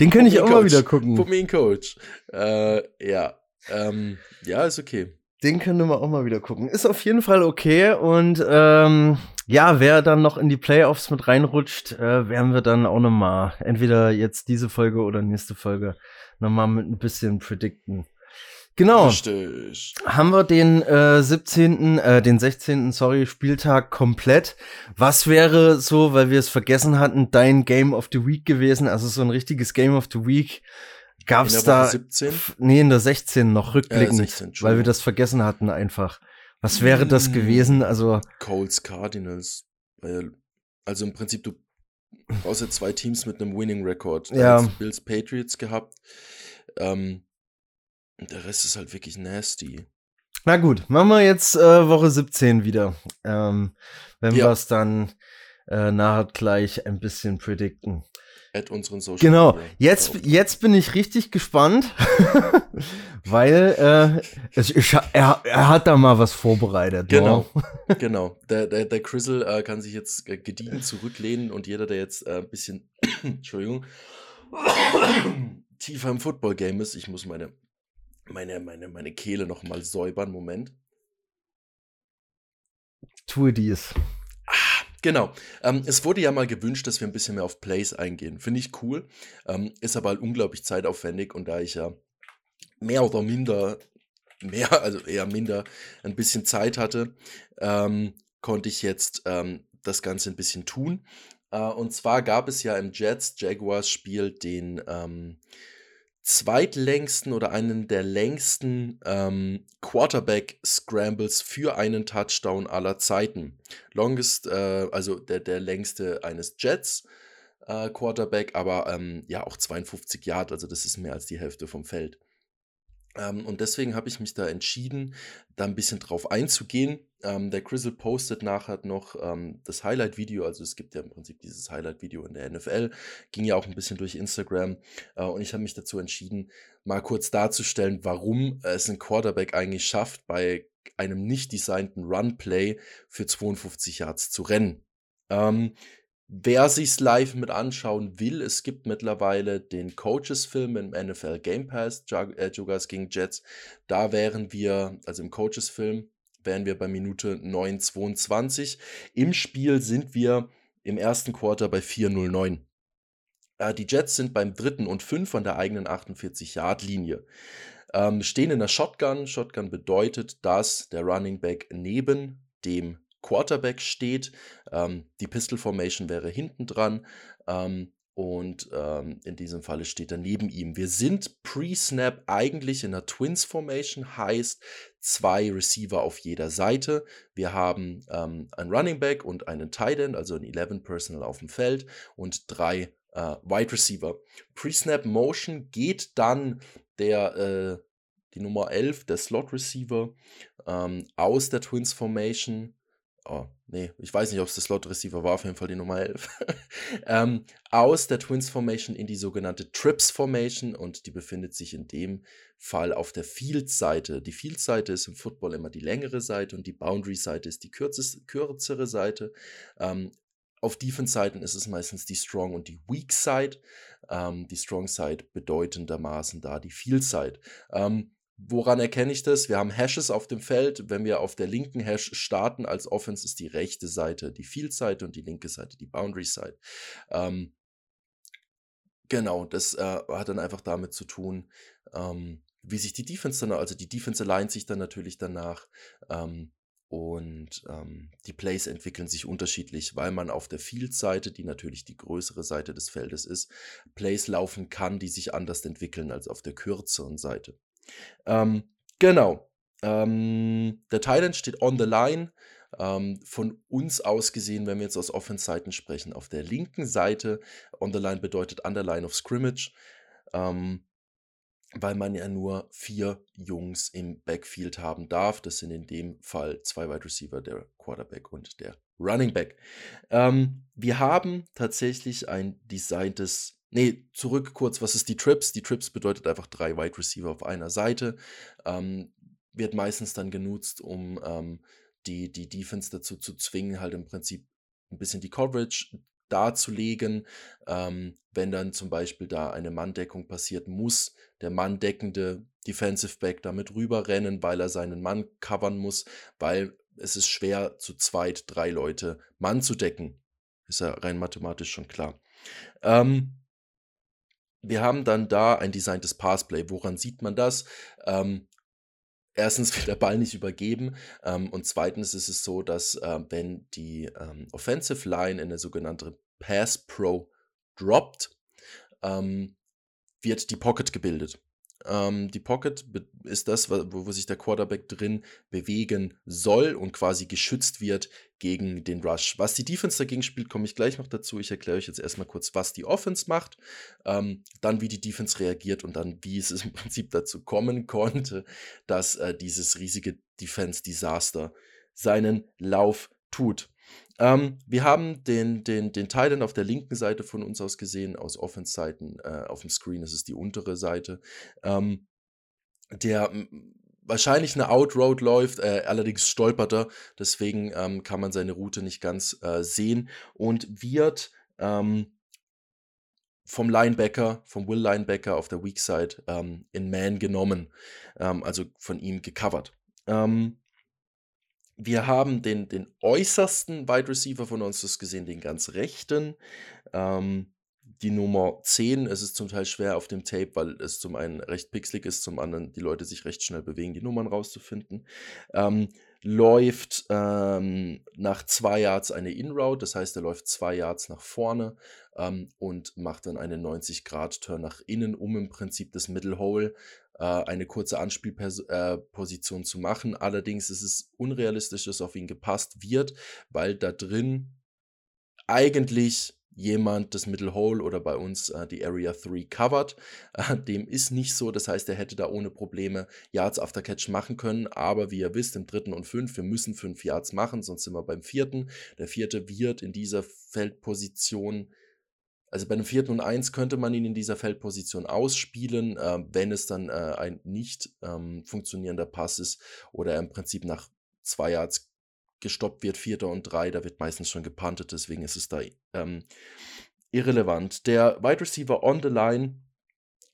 Den könnte ich auch me mal wieder Coach. gucken. Put me in Coach. Äh, ja. Ähm, ja, ist okay. Den könnte man auch mal wieder gucken. Ist auf jeden Fall okay. Und ähm, ja, wer dann noch in die Playoffs mit reinrutscht, äh, werden wir dann auch noch mal entweder jetzt diese Folge oder nächste Folge noch mal mit ein bisschen predikten. Genau. Richtig. haben wir den äh, 17., äh, den 16., sorry, Spieltag komplett. Was wäre so, weil wir es vergessen hatten, dein Game of the Week gewesen? Also so ein richtiges Game of the Week. Gab's In der Woche da 17? F- Nee, in der 16 noch rückblickend, 16, weil wir das vergessen hatten einfach. Was wäre das Mm. gewesen? Also Colts Cardinals. Weil, also im Prinzip, du brauchst ja zwei Teams mit einem Winning Record. Da Ja. hat's Bills Patriots gehabt. Ähm, und der Rest ist halt wirklich nasty. Na gut, machen wir jetzt äh, Woche 17 wieder. Ähm, wenn Ja. wir es dann äh, nachher gleich ein bisschen predikten. At unseren Social Genau, Media. jetzt, jetzt bin ich richtig gespannt, weil äh, es, ich, er, er hat da mal was vorbereitet. Genau, ne? genau. Der, der, der Crizzle äh, kann sich jetzt äh, gediegen zurücklehnen und jeder, der jetzt äh, ein bisschen, Entschuldigung, tiefer im Football-Game ist, ich muss meine, meine, meine, meine Kehle noch mal säubern, Moment. Tue dies. Genau. Ähm, es wurde ja mal gewünscht, dass wir ein bisschen mehr auf Plays eingehen. Finde ich cool. Ähm, ist aber halt unglaublich zeitaufwendig und da ich ja mehr oder minder, mehr, also eher minder, ein bisschen Zeit hatte, ähm, konnte ich jetzt ähm, das Ganze ein bisschen tun. Äh, und zwar gab es ja im Jets-Jaguars-Spiel den ähm, zweitlängsten oder einen der längsten ähm, Quarterback-Scrambles für einen Touchdown aller Zeiten. Longest, äh, also der, der längste eines Jets. Äh, Quarterback, aber ähm, ja auch 52 Yard, also das ist mehr als die Hälfte vom Feld. Ähm, und deswegen habe ich mich da entschieden, da ein bisschen drauf einzugehen. Ähm, der Crizzle postet nachher noch ähm, das Highlight-Video, also es gibt ja im Prinzip dieses Highlight-Video in der NFL, ging ja auch ein bisschen durch Instagram äh, und ich habe mich dazu entschieden, mal kurz darzustellen, warum es ein Quarterback eigentlich schafft, bei einem nicht designten Run-Play für 52 Yards zu rennen. Ähm, Wer sich's live mit anschauen will, es gibt mittlerweile den Coaches-Film im NFL Game Pass, Jag äh, Jaguars gegen Jets. Da wären wir, also im Coaches-Film, wären wir bei Minute 9,22. Im Spiel sind wir im ersten Quarter bei 4,09. Äh, die Jets sind beim dritten und fünf an der eigenen 48-Yard-Linie. Ähm, stehen in der Shotgun. Shotgun bedeutet, dass der Running Back neben dem Quarterback steht. Ähm, die Pistol Formation wäre hinten dran. Ähm, und ähm, in diesem Falle steht er neben ihm. Wir sind pre-Snap eigentlich in der Twins Formation, heißt zwei Receiver auf jeder Seite. Wir haben ähm, einen Running Back und einen Tight End, also ein 11 Personal auf dem Feld und drei äh, Wide Receiver. Pre-Snap Motion geht dann der, äh, die Nummer 11, der Slot Receiver, ähm, aus der Twins Formation oh, nee, ich weiß nicht, ob es der Slot Receiver war, auf jeden Fall die Nummer 11, ähm, aus der Twins Formation in die sogenannte Trips Formation und die befindet sich in dem Fall auf der Field-Seite. Die Field-Seite ist im Football immer die längere Seite und die Boundary-Seite ist die kürzere Seite. Ähm, auf Defense-Seiten ist es meistens die Strong und die Weak Side. Ähm, die Strong Side bedeutendermaßen da die Field Side. Ähm, Woran erkenne ich das? Wir haben Hashes auf dem Feld. Wenn wir auf der linken Hash starten als Offense, ist die rechte Seite die Field-Seite und die linke Seite die Boundary-Side. Ähm, genau, das äh, hat dann einfach damit zu tun, ähm, wie sich die Defense dann, also die Defense allein sich dann natürlich danach ähm, und ähm, die Plays entwickeln sich unterschiedlich, weil man auf der Field-Seite, die natürlich die größere Seite des Feldes ist, Plays laufen kann, die sich anders entwickeln als auf der kürzeren Seite. Ähm, genau. Ähm, der Thailand steht on the line. Ähm, von uns aus gesehen, wenn wir jetzt aus Offense-Seiten sprechen, auf der linken Seite, on the line bedeutet on the line of scrimmage, ähm, weil man ja nur vier Jungs im Backfield haben darf. Das sind in dem Fall zwei Wide Receiver, der Quarterback und der Running Back. Ähm, wir haben tatsächlich ein designtes Nee, zurück kurz, was ist die Trips? Die Trips bedeutet einfach drei Wide Receiver auf einer Seite. Ähm, wird meistens dann genutzt, um ähm, die, die Defense dazu zu zwingen, halt im Prinzip ein bisschen die Coverage darzulegen. Ähm, wenn dann zum Beispiel da eine Manndeckung passiert, muss der manndeckende Defensive Back damit rüberrennen, weil er seinen Mann covern muss, weil es ist schwer, zu zweit drei Leute Mann zu decken. Ist ja rein mathematisch schon klar. Ähm, wir haben dann da ein designtes Passplay. Woran sieht man das? Ähm, erstens wird der Ball nicht übergeben ähm, und zweitens ist es so, dass äh, wenn die ähm, Offensive Line in der sogenannte Pass Pro droppt, ähm, wird die Pocket gebildet. Ähm, die Pocket ist das, wo, wo, sich der Quarterback drin bewegen soll und quasi geschützt wird gegen den Rush. Was die Defense dagegen spielt, komme ich gleich noch dazu. Ich erkläre euch jetzt erstmal kurz, was die Offense macht, ähm, dann wie die Defense reagiert und dann wie es im Prinzip dazu kommen konnte, dass äh, dieses riesige Defense-Desaster seinen Lauf tut. Ähm, wir haben den, den, den Titan auf der linken Seite von uns aus gesehen, aus Offense-Seiten. Äh, auf dem Screen ist es die untere Seite. Ähm, der wahrscheinlich eine Outroad läuft, äh, allerdings stolpert er. Deswegen ähm, kann man seine Route nicht ganz äh, sehen und wird ähm, vom Linebacker, vom Will Linebacker auf der Weak Side ähm, in Man genommen, ähm, also von ihm gecovert. Ähm, wir haben den, den äußersten Wide Receiver von uns das gesehen, den ganz rechten. Ähm, die Nummer 10, es ist zum Teil schwer auf dem Tape, weil es zum einen recht pixelig ist, zum anderen die Leute sich recht schnell bewegen, die Nummern rauszufinden. Ähm, läuft ähm, nach zwei Yards eine In-Route, das heißt, er läuft zwei Yards nach vorne ähm, und macht dann einen 90-Grad-Turn nach innen, um im Prinzip das Middle Hole eine kurze Anspielposition äh, zu machen. Allerdings ist es unrealistisch, dass auf ihn gepasst wird, weil da drin eigentlich jemand das Middle Hole oder bei uns äh, die Area 3 covert. Äh, dem ist nicht so, das heißt, er hätte da ohne Probleme Yards after Catch machen können, aber wie ihr wisst, im dritten und fünf, wir müssen fünf Yards machen, sonst sind wir beim vierten. Der vierte wird in dieser Feldposition also bei einem vierten und eins könnte man ihn in dieser Feldposition ausspielen, äh, wenn es dann äh, ein nicht ähm, funktionierender Pass ist oder er im Prinzip nach zwei Yards gestoppt wird, vierter und drei, da wird meistens schon gepuntet, deswegen ist es da ähm, irrelevant. Der Wide Receiver on the line,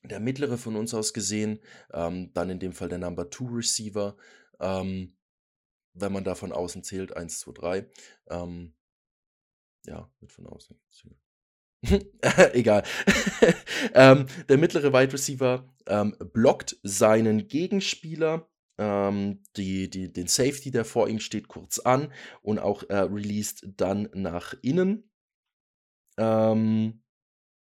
der mittlere von uns aus gesehen, ähm, dann in dem Fall der Number Two Receiver, ähm, wenn man da von außen zählt, 1, 2, 3. Ähm, ja, wird von außen gezählt. Egal. ähm, der mittlere Wide Receiver ähm, blockt seinen Gegenspieler, ähm, die, die, den Safety, der vor ihm steht, kurz an und auch äh, released dann nach innen. Ähm,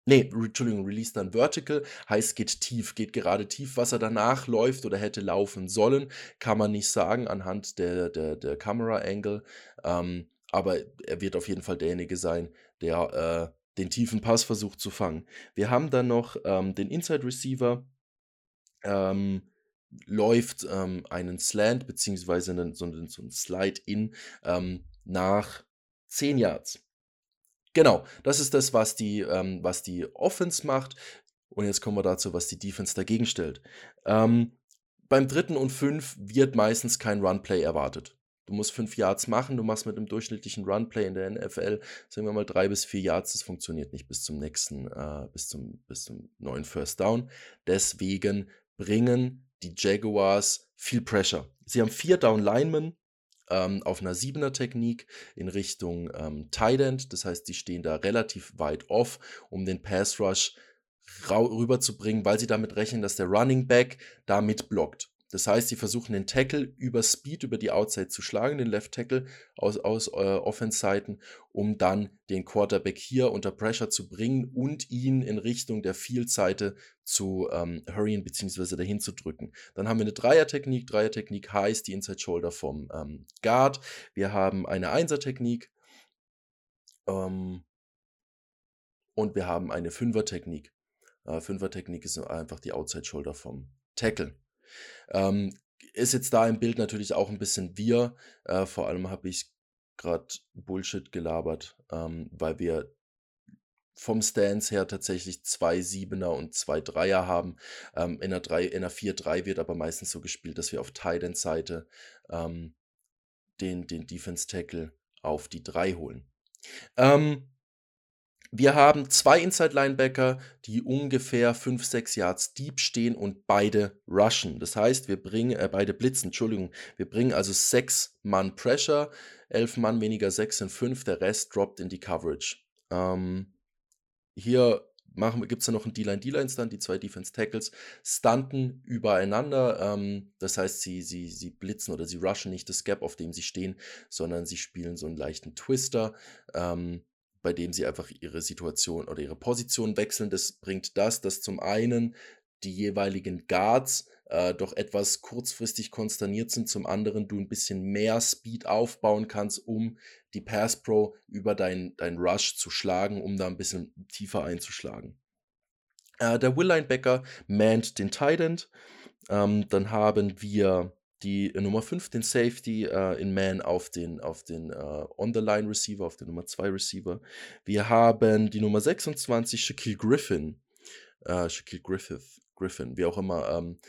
Nee, Entschuldigung, release dann vertical, heißt geht tief, geht gerade tief, was er danach läuft oder hätte laufen sollen, kann man nicht sagen anhand der, der, der Camera Angle, ähm, aber er wird auf jeden Fall derjenige sein, der äh, den tiefen Passversuch zu fangen. Wir haben dann noch ähm, den Inside Receiver, ähm, läuft ähm, einen Slant beziehungsweise einen, so, einen, so einen Slide-In ähm, nach 10 Yards. Genau, das ist das, was die, ähm, was die Offense macht. Und jetzt kommen wir dazu, was die Defense dagegen stellt. Ähm, beim dritten und fünf wird meistens kein Runplay erwartet. Du musst fünf Yards machen, du machst mit einem durchschnittlichen Runplay in der NFL, sagen wir mal drei bis vier Yards, das funktioniert nicht bis zum nächsten, äh, bis, zum, bis zum neuen First Down. Deswegen bringen die Jaguars viel Pressure. Sie haben vier Down Linemen ähm, auf einer Siebener Technik in Richtung ähm, Tight End. Das heißt, die stehen da relativ weit off, um den Pass Rush rüberzubringen, weil sie damit rechnen, dass der Running Back da mitblockt. Das heißt, sie versuchen den Tackle über Speed, über die Outside zu schlagen, den Left Tackle aus, aus äh, Offense-Seiten, um dann den Quarterback hier unter Pressure zu bringen und ihn in Richtung der Field-Seite zu ähm, hurryen bzw. dahin zu drücken. Dann haben wir eine Dreier-Technik. Dreier-Technik heißt die Inside Shoulder vom ähm, Guard. Wir haben eine Einser-Technik. Ähm, und wir haben eine Fünfer-Technik. Äh, Fünfer-Technik ist einfach die Outside Shoulder vom Tackle. Ähm, ist jetzt da im Bild natürlich auch ein bisschen wir. Äh, vor allem habe ich gerade Bullshit gelabert, ähm, weil wir vom Stance her tatsächlich zwei Siebener und zwei Dreier haben. Ähm, in, einer einer 4-3 wird aber meistens so gespielt, dass wir auf Tight End Seite ähm, den, den Defense Tackle auf die 3 holen. Ähm, wir haben zwei Inside-Linebacker, die ungefähr 5, 6 Yards deep stehen und beide rushen. Das heißt, wir bringen, äh, beide blitzen, Entschuldigung, wir bringen also 6 Mann Pressure, 11 Mann weniger 6 sind 5, der Rest droppt in die Coverage. Ähm, hier gibt es dann noch einen D-Line, D-Line-Stunt, die zwei Defense-Tackles stunten übereinander. Ähm, das heißt, sie, sie, sie blitzen oder sie rushen nicht das Gap, auf dem sie stehen, sondern sie spielen so einen leichten Twister. Ähm, bei dem sie einfach ihre Situation oder ihre Position wechseln. Das bringt das, dass zum einen die jeweiligen Guards äh, doch etwas kurzfristig konsterniert sind, zum anderen du ein bisschen mehr Speed aufbauen kannst, um die Pass Pro über dein, dein Rush zu schlagen, um da ein bisschen tiefer einzuschlagen. Äh, der Will Linebacker mannt den Tight End. Ähm, dann haben wir die Nummer 5, den Safety äh, in Man auf den, auf den äh, On-the-Line Receiver, auf den Nummer 2 Receiver. Wir haben die Nummer 26, Shaquille Griffin. Äh, Shaquille Griffith, Griffin, wie auch immer. Ähm,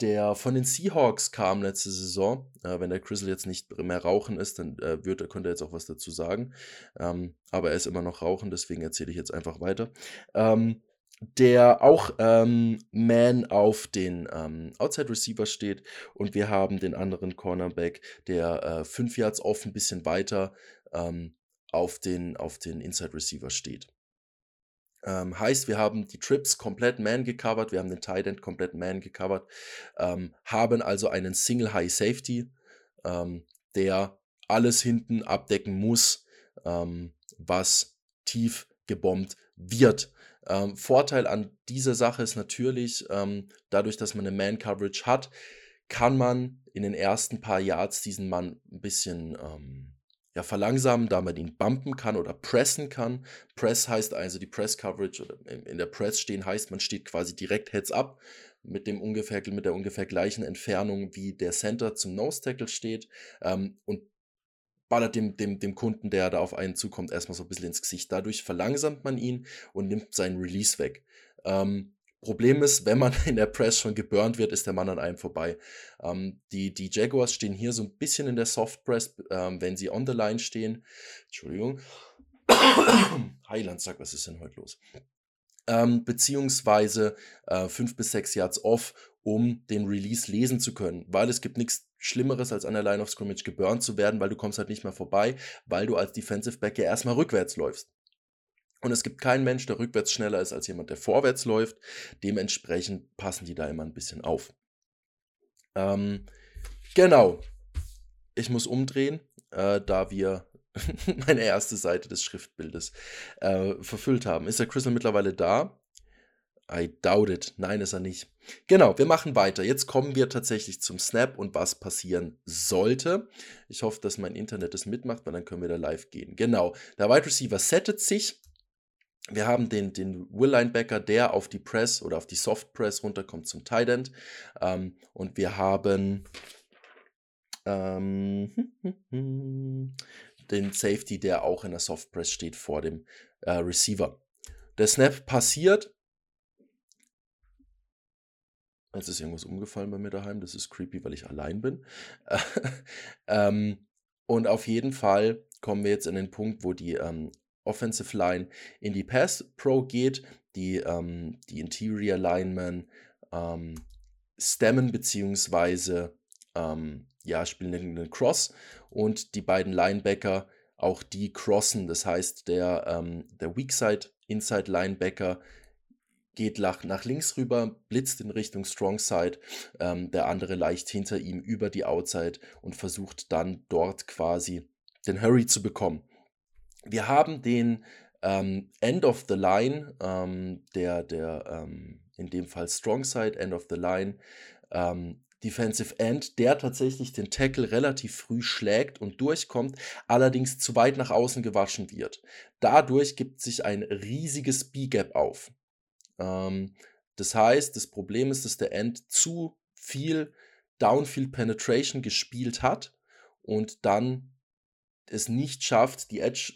der von den Seahawks kam letzte Saison. Äh, wenn der Grizzle jetzt nicht mehr rauchen ist, dann äh, wird, könnte er jetzt auch was dazu sagen. Ähm, aber er ist immer noch rauchen, deswegen erzähle ich jetzt einfach weiter. Ähm, der auch ähm, Man auf den ähm, Outside Receiver steht und wir haben den anderen Cornerback, der äh, fünf Yards off ein bisschen weiter ähm, auf, den, auf den Inside Receiver steht. Ähm, heißt, wir haben die Trips komplett Man gecovert, wir haben den Tight End komplett Man gecovert, ähm, haben also einen Single High Safety, ähm, der alles hinten abdecken muss, was tief gebombt wird. Ähm, Vorteil an dieser Sache ist natürlich, ähm, dadurch, dass man eine Man-Coverage hat, kann man in den ersten paar Yards diesen Mann ein bisschen ähm, ja, verlangsamen, da man ihn bumpen kann oder pressen kann. Press heißt also die Press-Coverage oder in der Press stehen heißt, man steht quasi direkt Heads up mit dem ungefähr, mit der ungefähr gleichen Entfernung wie der Center zum Nose-Tackle steht. Ähm, und ballert dem, dem, dem Kunden, der da auf einen zukommt, erstmal so ein bisschen ins Gesicht. Dadurch verlangsamt man ihn und nimmt seinen Release weg. Ähm, Problem ist, wenn man in der Press schon geburnt wird, ist der Mann an einem vorbei. Ähm, die, die Jaguars stehen hier so ein bisschen in der Soft Press, ähm, wenn sie on the line stehen. Entschuldigung. Heiland sagt, was ist denn heute los? Ähm, beziehungsweise äh, fünf bis sechs Yards off, um den Release lesen zu können, weil es gibt nichts Schlimmeres, als an der Line of Scrimmage geburnt zu werden, weil du kommst halt nicht mehr vorbei, weil du als Defensive Back ja erstmal rückwärts läufst. Und es gibt keinen Mensch, der rückwärts schneller ist als jemand, der vorwärts läuft. Dementsprechend passen die da immer ein bisschen auf. Ähm, genau. Ich muss umdrehen, äh, da wir meine erste Seite des Schriftbildes äh, verfüllt haben. Ist der Crystal mittlerweile da? I doubt it. Nein, ist er nicht. Genau, wir machen weiter. Jetzt kommen wir tatsächlich zum Snap und was passieren sollte. Ich hoffe, dass mein Internet es mitmacht, weil dann können wir da live gehen. Genau, der Wide Receiver settet sich. Wir haben den, den Will Linebacker, der auf die Press oder auf die Soft Press runterkommt zum Tight End. Ähm, und wir haben ähm, den Safety, der auch in der Soft Press steht vor dem äh, Receiver. Der Snap passiert. Jetzt ist irgendwas umgefallen bei mir daheim. Das ist creepy, weil ich allein bin. ähm, und auf jeden Fall kommen wir jetzt in den Punkt, wo die ähm, Offensive Line in die Pass Pro geht, die, ähm, die Interior Linemen ähm, stemmen beziehungsweise ähm, ja, spielen einen Cross und die beiden Linebacker auch die crossen. Das heißt, der, ähm, der Weakside Inside Linebacker geht nach, links rüber, blitzt in Richtung Strong Side, ähm, der andere leicht hinter ihm über die Outside und versucht dann dort quasi den Hurry zu bekommen. Wir haben den ähm, End of the Line, ähm, der, der ähm, in dem Fall Strong Side, End of the Line, ähm, Defensive End, der tatsächlich den Tackle relativ früh schlägt und durchkommt, allerdings zu weit nach außen gewaschen wird. Dadurch gibt sich ein riesiges B-Gap auf. Ähm, das heißt, das Problem ist, dass der End zu viel Downfield Penetration gespielt hat und dann es nicht schafft, die Edge,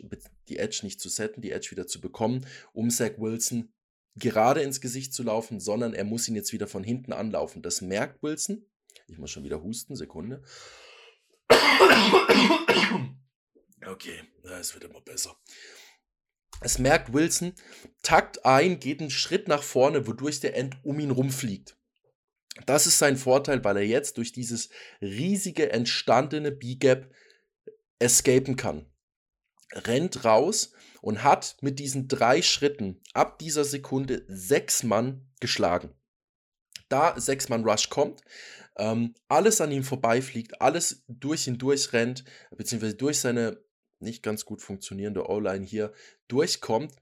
die Edge nicht zu setten, die Edge wieder zu bekommen, um Zach Wilson gerade ins Gesicht zu laufen, sondern er muss ihn jetzt wieder von hinten anlaufen. Das merkt Wilson. Ich muss schon wieder husten, Sekunde. Okay, es wird immer besser. Es merkt Wilson, takt ein, geht einen Schritt nach vorne, wodurch der End um ihn rumfliegt. Das ist sein Vorteil, weil er jetzt durch dieses riesige entstandene B-Gap escapen kann. Rennt raus und hat mit diesen drei Schritten ab dieser Sekunde sechs Mann geschlagen. Da sechs Mann Rush kommt, ähm, alles an ihm vorbeifliegt, alles durch ihn durchrennt, beziehungsweise durch seine nicht ganz gut funktionierende O-Line hier durchkommt,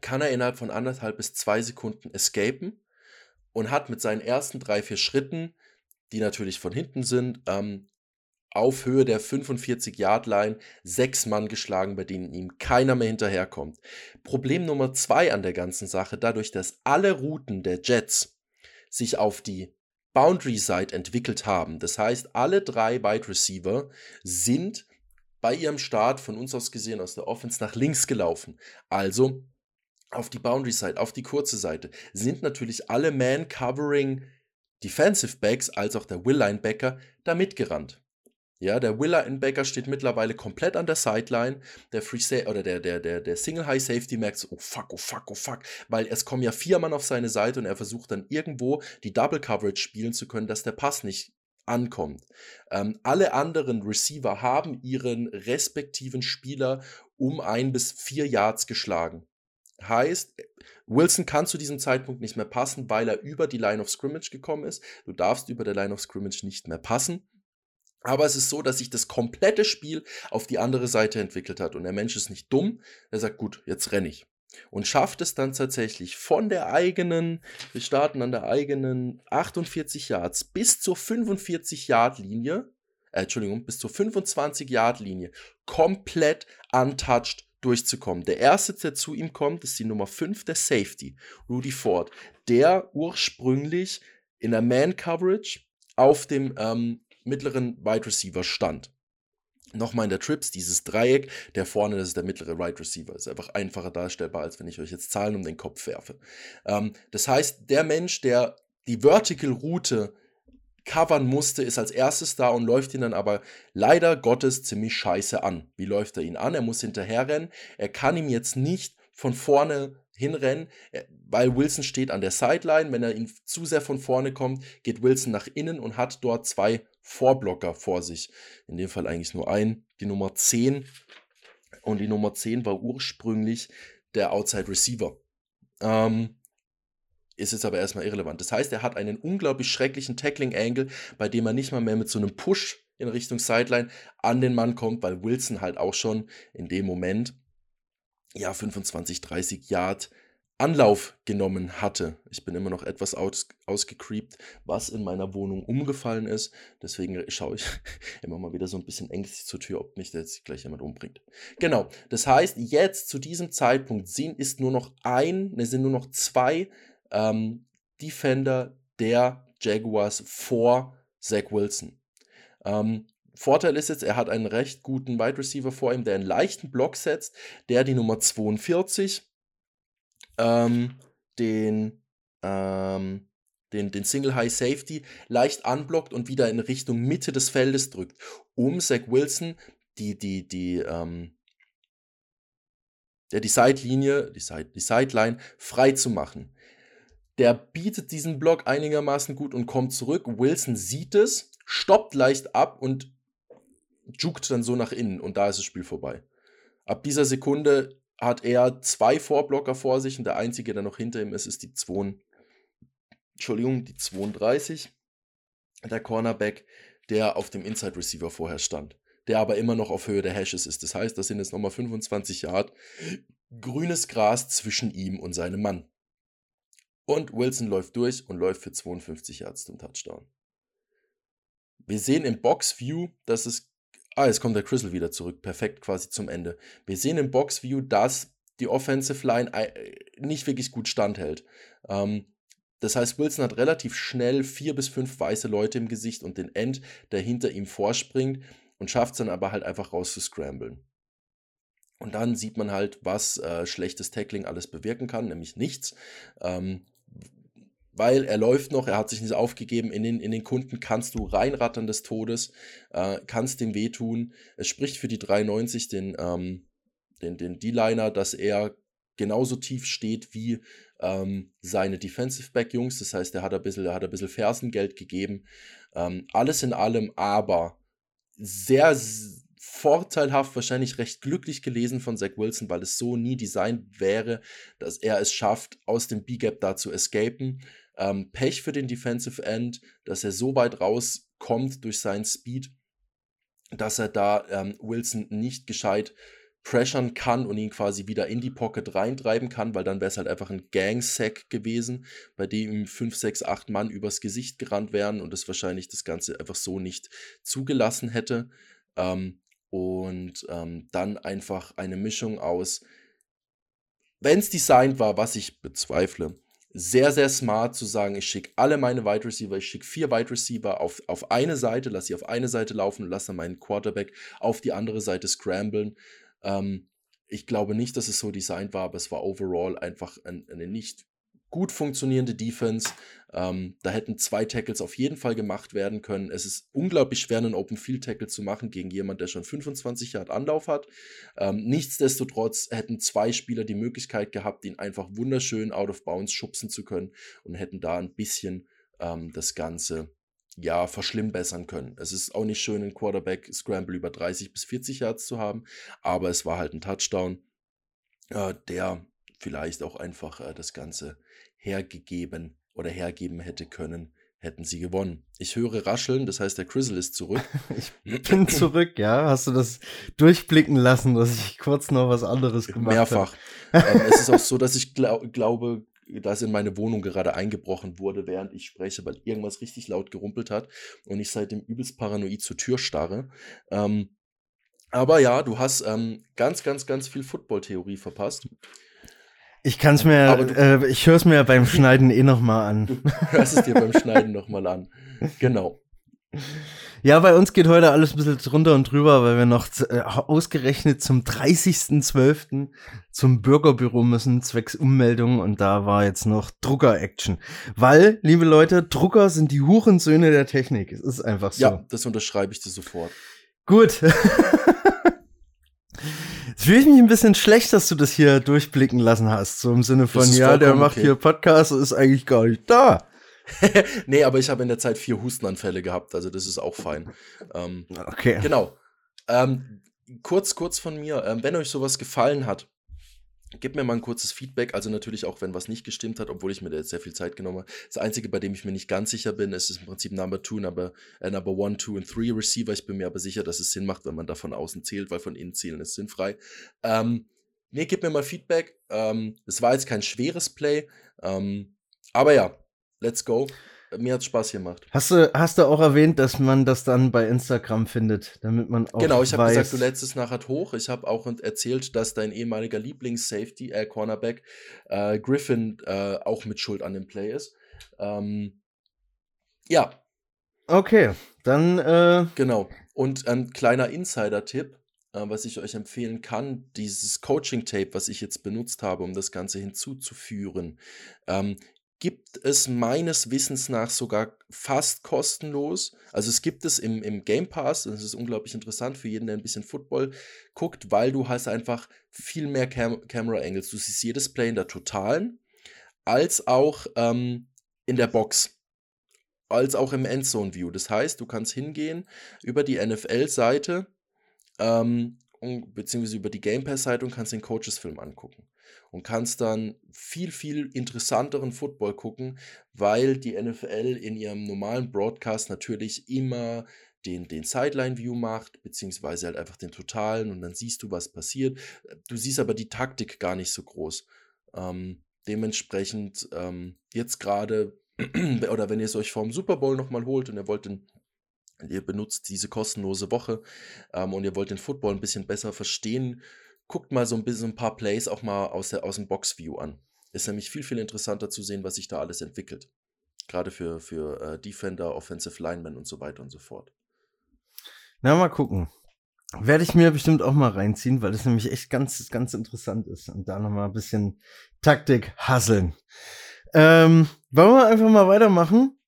kann er innerhalb von anderthalb bis zwei Sekunden escapen und hat mit seinen ersten drei, vier Schritten, die natürlich von hinten sind, ähm, auf Höhe der 45-Yard-Line sechs Mann geschlagen, bei denen ihm keiner mehr hinterherkommt. Problem Nummer zwei an der ganzen Sache, dadurch, dass alle Routen der Jets sich auf die Boundary Side entwickelt haben. Das heißt, alle drei Wide Receiver sind bei ihrem Start von uns aus gesehen aus der Offense nach links gelaufen. Also auf die Boundary Side, auf die kurze Seite sind natürlich alle Man-Covering Defensive Backs als auch der Will Linebacker da mitgerannt. Ja, der Will Linebacker steht mittlerweile komplett an der Sideline. Der Free Sa oder der, der, der, der Single High Safety merkt so, oh fuck, oh fuck, oh fuck, weil es kommen ja vier Mann auf seine Seite und er versucht dann irgendwo die Double Coverage spielen zu können, dass der Pass nicht ankommt. Ähm, alle anderen Receiver haben ihren respektiven Spieler um ein bis vier Yards geschlagen. Heißt, Wilson kann zu diesem Zeitpunkt nicht mehr passen, weil er über die Line of Scrimmage gekommen ist. Du darfst über der Line of Scrimmage nicht mehr passen. Aber es ist so, dass sich das komplette Spiel auf die andere Seite entwickelt hat. Und der Mensch ist nicht dumm. Er sagt, gut, jetzt renne ich. Und schafft es dann tatsächlich von der eigenen, wir starten an der eigenen 48 Yards bis zur 45 Yard Linie, äh, Entschuldigung, bis zur 25 Yard Linie komplett untouched durchzukommen. Der erste, der zu ihm kommt, ist die Nummer 5 der Safety, Rudy Ford, der ursprünglich in der Man Coverage auf dem ähm, mittleren Wide Receiver stand. Nochmal in der Trips, dieses Dreieck, der vorne, das ist der mittlere Wide Receiver. Ist einfach einfacher darstellbar, als wenn ich euch jetzt Zahlen um den Kopf werfe. Ähm, das heißt, der Mensch, der die Vertical Route covern musste, ist als erstes da und läuft ihn dann aber leider Gottes ziemlich scheiße an. Wie läuft er ihn an? Er muss hinterherrennen. Er kann ihm jetzt nicht von vorne hinrennen, äh, weil Wilson steht an der Sideline. Wenn er ihn zu sehr von vorne kommt, geht Wilson nach innen und hat dort zwei Vorblocker vor sich. In dem Fall eigentlich nur ein, die Nummer 10. Und die Nummer 10 war ursprünglich der Outside Receiver. Ähm, ist jetzt aber erstmal irrelevant. Das heißt, er hat einen unglaublich schrecklichen Tackling-Angle, bei dem er nicht mal mehr mit so einem Push in Richtung Sideline an den Mann kommt, weil Wilson halt auch schon in dem Moment ja 25, 30 Yard Anlauf genommen hatte. Ich bin immer noch etwas aus, ausgecreept, was in meiner Wohnung umgefallen ist. Deswegen schaue ich immer mal wieder so ein bisschen ängstlich zur Tür, ob mich jetzt gleich jemand umbringt. Genau, das heißt, jetzt zu diesem Zeitpunkt sind, ist nur noch ein, ne, sind nur noch zwei ähm, Defender der Jaguars vor Zach Wilson. Ähm, Vorteil ist jetzt, er hat einen recht guten Wide Receiver vor ihm, der einen leichten Block setzt, der die Nummer 42 ähm, den, ähm, den, den Single High Safety leicht anblockt und wieder in Richtung Mitte des Feldes drückt, um Zach Wilson die, die, die, ähm, der die Seitlinie, die, Side, die Sideline frei zu machen. Der bietet diesen Block einigermaßen gut und kommt zurück. Wilson sieht es, stoppt leicht ab und juckt dann so nach innen und da ist das Spiel vorbei. Ab dieser Sekunde hat er zwei Vorblocker vor sich und der einzige, der noch hinter ihm ist, ist die 2, Entschuldigung, die 32. Der Cornerback, der auf dem Inside Receiver vorher stand. Der aber immer noch auf Höhe der Hashes ist. Das heißt, das sind jetzt nochmal 25 Yard grünes Gras zwischen ihm und seinem Mann. Und Wilson läuft durch und läuft für 52 Yards zum Touchdown. Wir sehen im Box View, dass es Ah, jetzt kommt der Crystal wieder zurück. Perfekt, quasi zum Ende. Wir sehen im Boxview, dass die Offensive Line äh, nicht wirklich gut standhält. Ähm, das heißt, Wilson hat relativ schnell vier bis fünf weiße Leute im Gesicht und den End, der hinter ihm vorspringt und schafft es dann aber halt einfach raus zu scramblen. Und dann sieht man halt, was äh, schlechtes Tackling alles bewirken kann, nämlich nichts. Ähm, weil er läuft noch, er hat sich nicht aufgegeben. In den, in den Kunden kannst du reinrattern des Todes, äh, kannst dem wehtun. Es spricht für die 93, den, ähm, den, den D-Liner, dass er genauso tief steht wie ähm, seine Defensive Back Jungs. Das heißt, er hat ein bisschen, er hat ein bisschen Fersengeld gegeben. Ähm, alles in allem aber sehr vorteilhaft, wahrscheinlich recht glücklich gelesen von Zach Wilson, weil es so nie designt wäre, dass er es schafft, aus dem B-Gap da zu escapen. Ähm, Pech für den Defensive End, dass er so weit rauskommt durch seinen Speed, dass er da ähm, Wilson nicht gescheit pressern kann und ihn quasi wieder in die Pocket reintreiben kann, weil dann wäre es halt einfach ein Gang-Sack gewesen, bei dem ihm 5, 6, 8 Mann übers Gesicht gerannt wären und es wahrscheinlich das Ganze einfach so nicht zugelassen hätte. Ähm, und ähm, dann einfach eine Mischung aus, wenn es designt war, was ich bezweifle, sehr, sehr smart zu sagen, ich schicke alle meine Wide Receiver, ich schicke vier Wide Receiver auf, auf eine Seite, lasse sie auf eine Seite laufen und lasse meinen Quarterback auf die andere Seite scramblen. Ähm, ich glaube nicht, dass es so designt war, aber es war overall einfach ein, eine nicht gut funktionierende Defense. Ähm, da hätten zwei Tackles auf jeden Fall gemacht werden können. Es ist unglaublich schwer, einen Open Field Tackle zu machen gegen jemanden, der schon 25 Jahre Anlauf hat. Ähm, nichtsdestotrotz hätten zwei Spieler die Möglichkeit gehabt, ihn einfach wunderschön out of bounds schubsen zu können und hätten da ein bisschen ähm, das Ganze ja, verschlimmbessern können. Es ist auch nicht schön, einen Quarterback Scramble über 30 bis 40 Yards zu haben, aber es war halt ein Touchdown, äh, der vielleicht auch einfach äh, das Ganze hergegeben oder hergeben hätte können, hätten sie gewonnen. Ich höre rascheln, das heißt, der Crizzle ist zurück. ich bin zurück, ja. Hast du das durchblicken lassen, dass ich kurz noch was anderes gemacht habe? Mehrfach. ähm, es ist auch so, dass ich glaub, glaube, dass in meine Wohnung gerade eingebrochen wurde, während ich spreche, weil irgendwas richtig laut gerumpelt hat und ich seitdem übelst paranoid zur Tür starre. Ähm, aber ja, du hast ähm, ganz, ganz, ganz viel Football-Theorie verpasst. Ich kann es mir, äh, ich höre es mir beim Schneiden eh nochmal an. Du hörst es dir beim Schneiden nochmal an. Genau. Ja, bei uns geht heute alles ein bisschen drunter und drüber, weil wir noch äh, ausgerechnet zum 30.12. zum Bürgerbüro müssen, zwecks Ummeldung und da war jetzt noch Drucker-Action. Weil, liebe Leute, Drucker sind die Hurensöhne der Technik. Es ist einfach so. Ja, das unterschreibe ich dir sofort. Gut. Fühle ich mich ein bisschen schlecht, dass du das hier durchblicken lassen hast. So im Sinne von, ja, der macht okay. hier Podcast und ist eigentlich gar nicht da. nee, aber ich habe in der Zeit vier Hustenanfälle gehabt, also das ist auch fein. Ähm, okay. Genau. Ähm, kurz, kurz von mir, ähm, wenn euch sowas gefallen hat, Gib mir mal ein kurzes Feedback, also natürlich auch, wenn was nicht gestimmt hat, obwohl ich mir da jetzt sehr viel Zeit genommen habe. Das Einzige, bei dem ich mir nicht ganz sicher bin, ist, ist im Prinzip Number 2, Number, äh, Number 1, 2 und 3 Receiver. Ich bin mir aber sicher, dass es Sinn macht, wenn man da von außen zählt, weil von innen zählen ist sinnfrei. Ähm, nee, gib mir mal Feedback. Ähm, es war jetzt kein schweres Play. Ähm, aber ja, let's go. Mir hat Spaß gemacht. Hast du, hast du auch erwähnt, dass man das dann bei Instagram findet, damit man auch Genau, ich habe gesagt, du lädst es nachher hoch. Ich habe auch erzählt, dass dein ehemaliger Lieblings-Safety, äh, Cornerback, äh, Griffin, äh, auch mit Schuld an dem Play ist. Ähm, ja, Okay, dann äh, Genau. Und ein kleiner Insider-Tipp, äh, was ich euch empfehlen kann, dieses Coaching-Tape, was ich jetzt benutzt habe, um das Ganze hinzuzuführen, ähm, gibt es meines Wissens nach sogar fast kostenlos. Also es gibt es im, im Game Pass, das ist unglaublich interessant für jeden, der ein bisschen Football guckt, weil du hast einfach viel mehr Cam Camera Angles. Du siehst jedes Play in der Totalen, als auch ähm, in der Box als auch im Endzone View. Das heißt, du kannst hingehen über die NFL-Seite ähm, beziehungsweise über die Game Pass-Seite und kannst den Coaches-Film angucken. Und kannst dann viel, viel interessanteren Football gucken, weil die NFL in ihrem normalen Broadcast natürlich immer den, den Sideline-View macht, beziehungsweise halt einfach den Totalen und dann siehst du, was passiert. Du siehst aber die Taktik gar nicht so groß. Ähm, dementsprechend ähm, jetzt gerade, oder wenn ihr es euch vorm Super Bowl nochmal holt und ihr wollt den, ihr benutzt diese kostenlose Woche ähm, und ihr wollt den Football ein bisschen besser verstehen, guckt mal so ein bisschen ein paar Plays auch mal aus, der, aus dem Box-View an. Ist nämlich viel, viel interessanter zu sehen, was sich da alles entwickelt. Gerade für, für äh, Defender, Offensive Linemen und so weiter und so fort. na mal gucken. Werde ich mir bestimmt auch mal reinziehen, weil das nämlich echt ganz, ganz interessant ist. Und da nochmal ein bisschen Taktik hasseln. Ähm, wollen wir einfach mal weitermachen?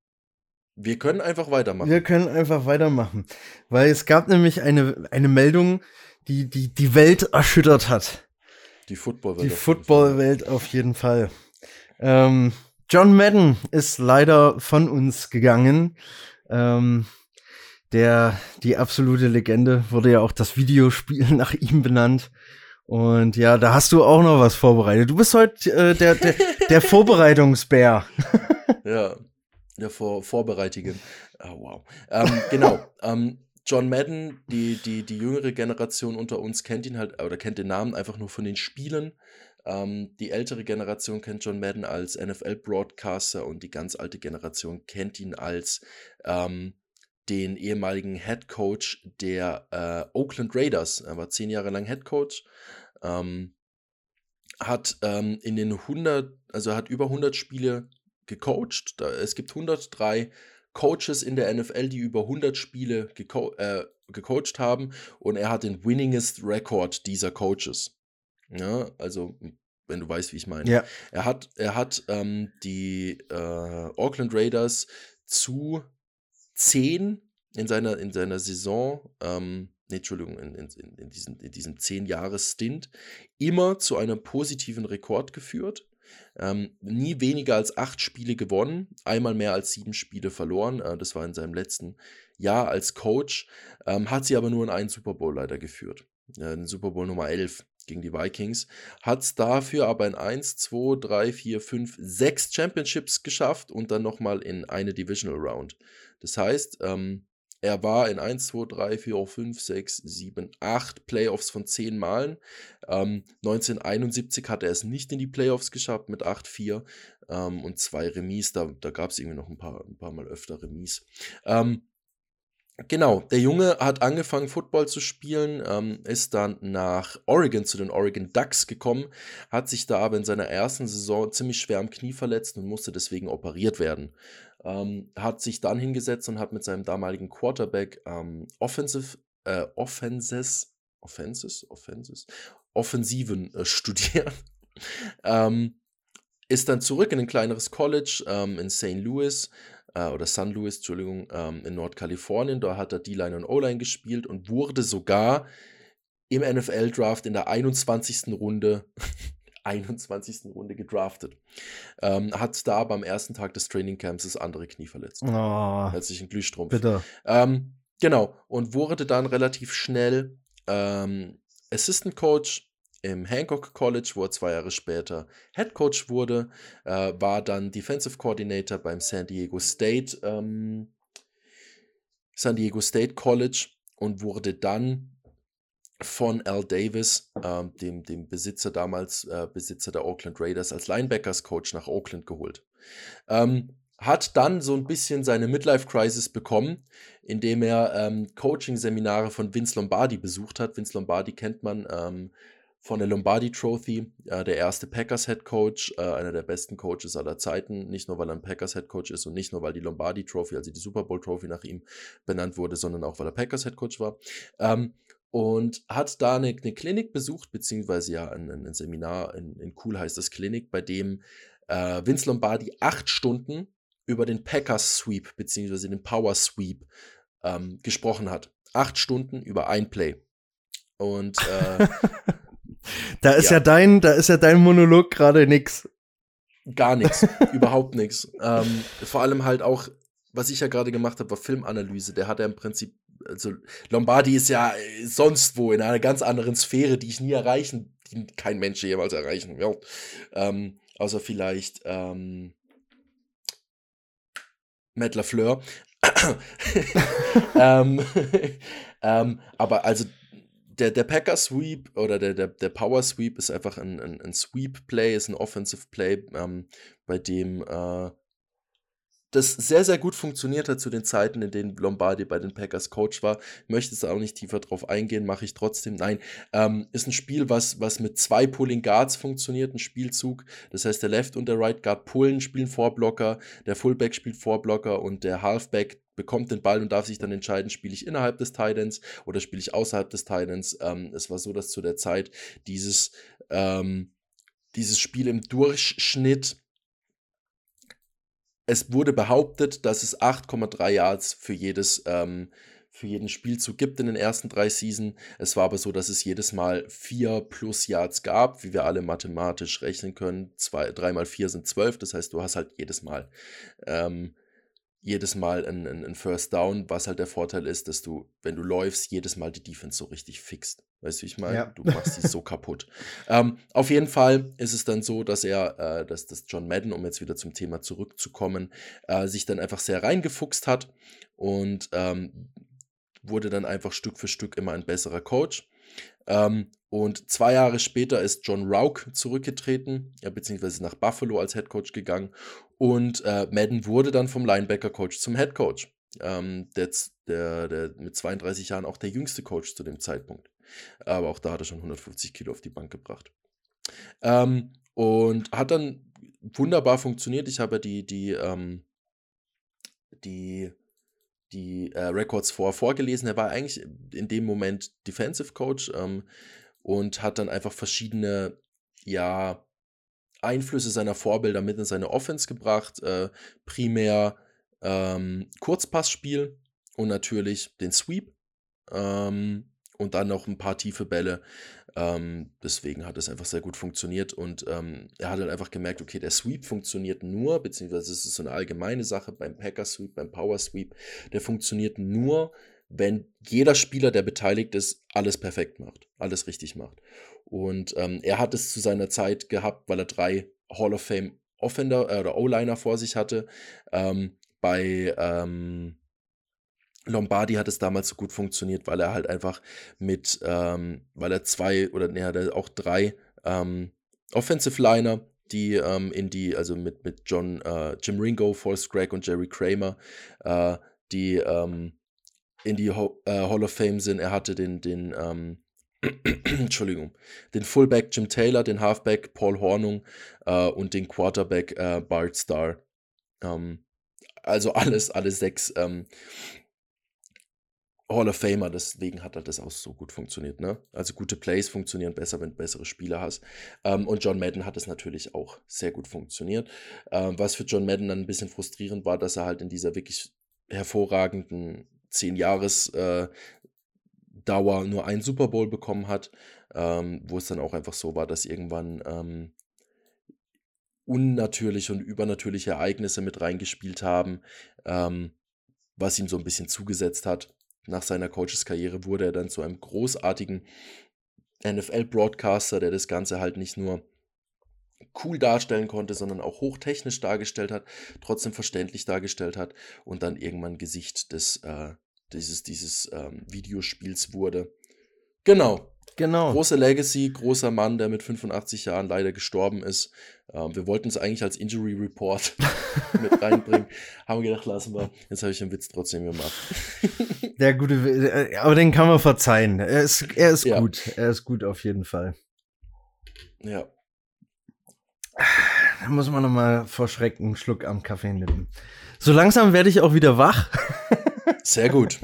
Wir können einfach weitermachen. Wir können einfach weitermachen. Weil es gab nämlich eine, eine Meldung, die, die die Welt erschüttert hat. die Football Die Football-Welt auf jeden Fall. Ähm, John Madden ist leider von uns gegangen. Ähm, der, die absolute Legende, wurde ja auch das Videospiel nach ihm benannt. Und ja, da hast du auch noch was vorbereitet. Du bist heute äh, der, der, der Vorbereitungsbär. Ja, der Vor Vorbereitigen. Oh, wow. Ähm, genau. ähm, John Madden, die, die, die jüngere Generation unter uns kennt ihn halt, oder kennt den Namen einfach nur von den Spielen. Ähm, die ältere Generation kennt John Madden als NFL-Broadcaster und die ganz alte Generation kennt ihn als ähm, den ehemaligen Head Coach der äh, Oakland Raiders. Er war zehn Jahre lang Head Coach. Ähm, hat ähm, in den 100, also hat über 100 Spiele gecoacht. Da, es gibt 103 Coaches in der NFL, die über 100 Spiele geco äh, gecoacht haben und er hat den winningest Record dieser Coaches. Ja, also wenn du weißt, wie ich meine. Ja. Er hat, er hat ähm, die äh, Auckland Raiders zu 10 in seiner, in seiner Saison, ähm, nee, Entschuldigung, in, in, in, in, diesen, in diesem 10-Jahres-Stint immer zu einem positiven Rekord geführt. Ähm, nie weniger als acht Spiele gewonnen, einmal mehr als sieben Spiele verloren. Äh, das war in seinem letzten Jahr als Coach. Ähm, hat sie aber nur in einen Super Bowl leider geführt. Äh, den Super Bowl Nummer 11 gegen die Vikings. Hat es dafür aber in 1, 2, 3, 4, 5, 6 Championships geschafft und dann nochmal in eine Divisional Round. Das heißt, ähm, er war in 1, 2, 3, 4, 5, 6, 7, 8 Playoffs von 10 Malen. Ähm, 1971 hat er es nicht in die Playoffs geschafft mit 8-4 ähm, und zwei Remis. Da, da gab es irgendwie noch ein paar, ein paar Mal öfter Remis. Ähm, Genau, der Junge hat angefangen, Football zu spielen, ähm, ist dann nach Oregon zu den Oregon Ducks gekommen, hat sich da aber in seiner ersten Saison ziemlich schwer am Knie verletzt und musste deswegen operiert werden. Ähm, hat sich dann hingesetzt und hat mit seinem damaligen Quarterback ähm, Offensive, äh, Offenses, Offenses, Offenses, Offensiven äh, studiert. ähm, ist dann zurück in ein kleineres College ähm, in St. Louis äh, oder San Luis, Entschuldigung, ähm, in Nordkalifornien. Da hat er D-Line und O-Line gespielt und wurde sogar im NFL-Draft in der 21. Runde 21. Runde gedraftet. Ähm, hat da aber am ersten Tag des Trainingcamps das andere Knie verletzt. Oh, Herzlichen Glühstrumpf. bitte. Ähm, genau. Und wurde dann relativ schnell ähm, Assistant Coach im Hancock College, wo er zwei Jahre später Head Coach wurde, äh, war dann Defensive Coordinator beim San Diego State, ähm, San Diego State College und wurde dann von Al Davis, äh, dem, dem Besitzer damals, äh, Besitzer der Oakland Raiders, als Linebackers-Coach nach Oakland geholt. Ähm, hat dann so ein bisschen seine Midlife-Crisis bekommen, indem er ähm, Coaching-Seminare von Vince Lombardi besucht hat. Vince Lombardi kennt man ähm, von der Lombardi Trophy, äh, der erste Packers Head Coach, äh, einer der besten Coaches aller Zeiten, nicht nur weil er ein Packers Head Coach ist und nicht nur weil die Lombardi Trophy, also die Super Bowl Trophy nach ihm benannt wurde, sondern auch weil er Packers Head Coach war. Ähm, und hat da eine, eine, Klinik besucht, beziehungsweise ja ein, ein Seminar in, in Cool heißt das Klinik, bei dem äh, Vince Lombardi acht Stunden über den Packers Sweep, beziehungsweise den Power Sweep ähm, gesprochen hat. Acht Stunden über ein Play. Und äh, da ist ja. ja. dein, da ist ja dein Monolog gerade nix. Gar nichts, überhaupt nichts. Ähm, vor allem halt auch, was ich ja gerade gemacht habe, war Filmanalyse. Der hat ja im Prinzip also Lombardi ist ja äh, sonst wo in einer ganz anderen Sphäre, die ich nie erreichen, die kein Mensch jemals erreichen wird. Ähm, außer vielleicht ähm, Matt LaFleur. ähm, ähm, aber also der, der Packer Sweep oder der, der, der Power Sweep ist einfach ein, ein, ein Sweep Play, ist ein Offensive Play, ähm, bei dem äh, das sehr, sehr gut funktioniert hat zu den Zeiten, in denen Lombardi bei den Packers Coach war. Möchte es auch nicht tiefer drauf eingehen, mache ich trotzdem. Nein, ähm, ist ein Spiel, was, was mit zwei Pulling Guards funktioniert, ein Spielzug. Das heißt, der Left und der Right Guard pullen, spielen Vorblocker, der Fullback spielt Vorblocker und der Halfback bekommt den Ball und darf sich dann entscheiden, spiele ich innerhalb des Titans oder spiele ich außerhalb des Titans. Ähm, es war so, dass zu der Zeit dieses, ähm, dieses Spiel im Durchschnitt es wurde behauptet, dass es 8,3 Yards für jedes ähm, für jeden Spielzug gibt in den ersten drei Season. Es war aber so, dass es jedes Mal vier plus Yards gab, wie wir alle mathematisch rechnen können. Zwei, drei mal vier sind zwölf, das heißt, du hast halt jedes Mal ähm, jedes Mal ein, ein, ein, First Down, was halt der Vorteil ist, dass du, wenn du läufst, jedes Mal die Defense so richtig fixt. Weißt du, wie ich meine? Ja. Du machst sie so kaputt. Ähm, auf jeden Fall ist es dann so, dass er, äh, dass, dass John Madden, um jetzt wieder zum Thema zurückzukommen, äh, sich dann einfach sehr reingefuchst hat und ähm, wurde dann einfach Stück für Stück immer ein besserer Coach. Ähm, und zwei Jahre später ist John Rauch zurückgetreten, ja, beziehungsweise nach Buffalo als Head Coach gegangen. Und äh, Madden wurde dann vom Linebacker-Coach zum Head Coach. Ähm, der, der, der mit 32 Jahren auch der jüngste Coach zu dem Zeitpunkt. Aber auch da hat er schon 150 Kilo auf die Bank gebracht. Ähm, und hat dann wunderbar funktioniert. Ich habe die, die, ähm, die die äh, Records vor vorgelesen. Er war eigentlich in dem Moment Defensive Coach ähm, und hat dann einfach verschiedene, ja, Einflüsse seiner Vorbilder mit in seine Offense gebracht. Äh, primär ähm, Kurzpassspiel und natürlich den Sweep. Ähm, und dann noch ein paar tiefe Bälle. Ähm, deswegen hat es einfach sehr gut funktioniert und ähm, er hat dann einfach gemerkt, okay, der Sweep funktioniert nur, beziehungsweise es ist so eine allgemeine Sache beim Packer Sweep, beim Power Sweep, der funktioniert nur, wenn jeder Spieler, der beteiligt ist, alles perfekt macht, alles richtig macht. Und ähm, er hat es zu seiner Zeit gehabt, weil er drei Hall of Fame Offender äh, oder O-Liner vor sich hatte. Ähm, bei ähm, Lombardi hat es damals so gut funktioniert, weil er halt einfach mit, ähm, weil er zwei oder ne, hat auch drei ähm, Offensive Liner, die ähm, in die, also mit, mit John, äh, Jim Ringo, Forrest Gregg und Jerry Kramer, äh, die ähm, in die Ho äh, Hall of Fame sind. Er hatte den, den, ähm, Entschuldigung, den Fullback Jim Taylor, den Halfback Paul Hornung äh, und den Quarterback äh, Bart Starr. Ähm, also alles, alle sechs Hall of Famer, deswegen hat halt das auch so gut funktioniert. Ne? Also gute Plays funktionieren besser, wenn du bessere Spieler hast. Ähm, und John Madden hat es natürlich auch sehr gut funktioniert. Ähm, was für John Madden dann ein bisschen frustrierend war, dass er halt in dieser wirklich hervorragenden 10 Jahres äh, Dauer nur einen Super Bowl bekommen hat, ähm, wo es dann auch einfach so war, dass irgendwann ähm, unnatürliche und übernatürliche Ereignisse mit reingespielt haben, ähm, was ihm so ein bisschen zugesetzt hat nach seiner Coaches-Karriere wurde er dann zu einem großartigen NFL-Broadcaster, der das Ganze halt nicht nur cool darstellen konnte, sondern auch hochtechnisch dargestellt hat, trotzdem verständlich dargestellt hat und dann irgendwann Gesicht des, äh, dieses, dieses ähm, Videospiels wurde. Genau. Genau. Große Legacy, großer Mann, der mit 85 Jahren leider gestorben ist. Ähm, wir wollten es eigentlich als Injury Report mit reinbringen. Haben wir gedacht, lassen wir. Jetzt habe ich den Witz trotzdem gemacht. Der gute, äh, aber den kann man verzeihen. Er ist, er ist Ja. gut. Er ist gut auf jeden Fall. Ja. Da muss man nochmal vor Schreck einen Schluck am Kaffee nehmen. So langsam werde ich auch wieder wach. Sehr gut.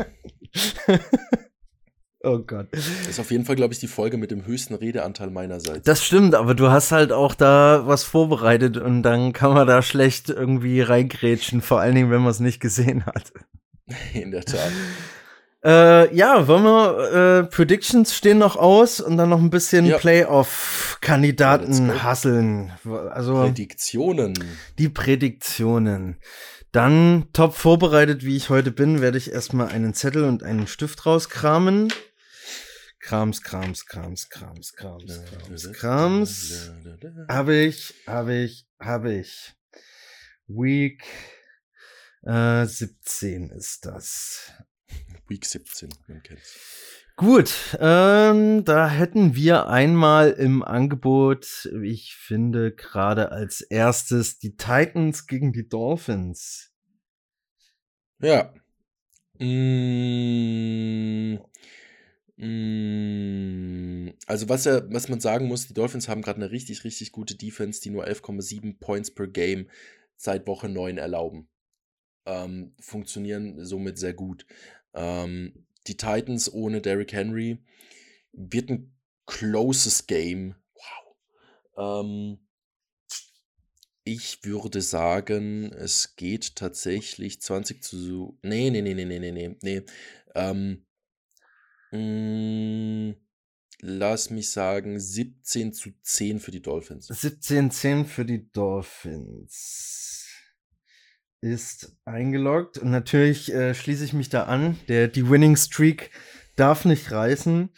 Oh Gott. Das ist auf jeden Fall, glaube ich, die Folge mit dem höchsten Redeanteil meinerseits. Das stimmt, aber du hast halt auch da was vorbereitet und dann kann man da schlecht irgendwie reingrätschen, vor allen Dingen, wenn man es nicht gesehen hat. In der Tat. Äh, ja, wollen wir, äh, Predictions stehen noch aus und dann noch ein bisschen Ja. Playoff-Kandidaten Ja, hasseln. Also Prädiktionen. die Prädiktionen. Dann top vorbereitet, wie ich heute bin, werde ich erstmal einen Zettel und einen Stift rauskramen. Krams, Krams, Krams, Krams, Krams, Krams, Krams. Habe ich, habe ich, habe ich. Week äh, 17 ist das. Week 17, man kennt's. Gut, ähm, da hätten wir einmal im Angebot, ich finde gerade als erstes die Titans gegen die Dolphins. Ja. Mm, mm, also was, er, was man sagen muss, die Dolphins haben gerade eine richtig, richtig gute Defense, die nur 11,7 Points per Game seit Woche 9 erlauben. Ähm, funktionieren somit sehr gut. Ähm, die Titans ohne Derrick Henry wird ein closes Game. Wow. Ähm, ich würde sagen, es geht tatsächlich 20 zu. Nee, nee, nee, nee, nee, nee. nee. Ähm, mh, lass mich sagen, 17 zu 10 für die Dolphins. 17-10 für die Dolphins ist eingeloggt und natürlich äh, schließe ich mich da an. Der, die Winning Streak darf nicht reißen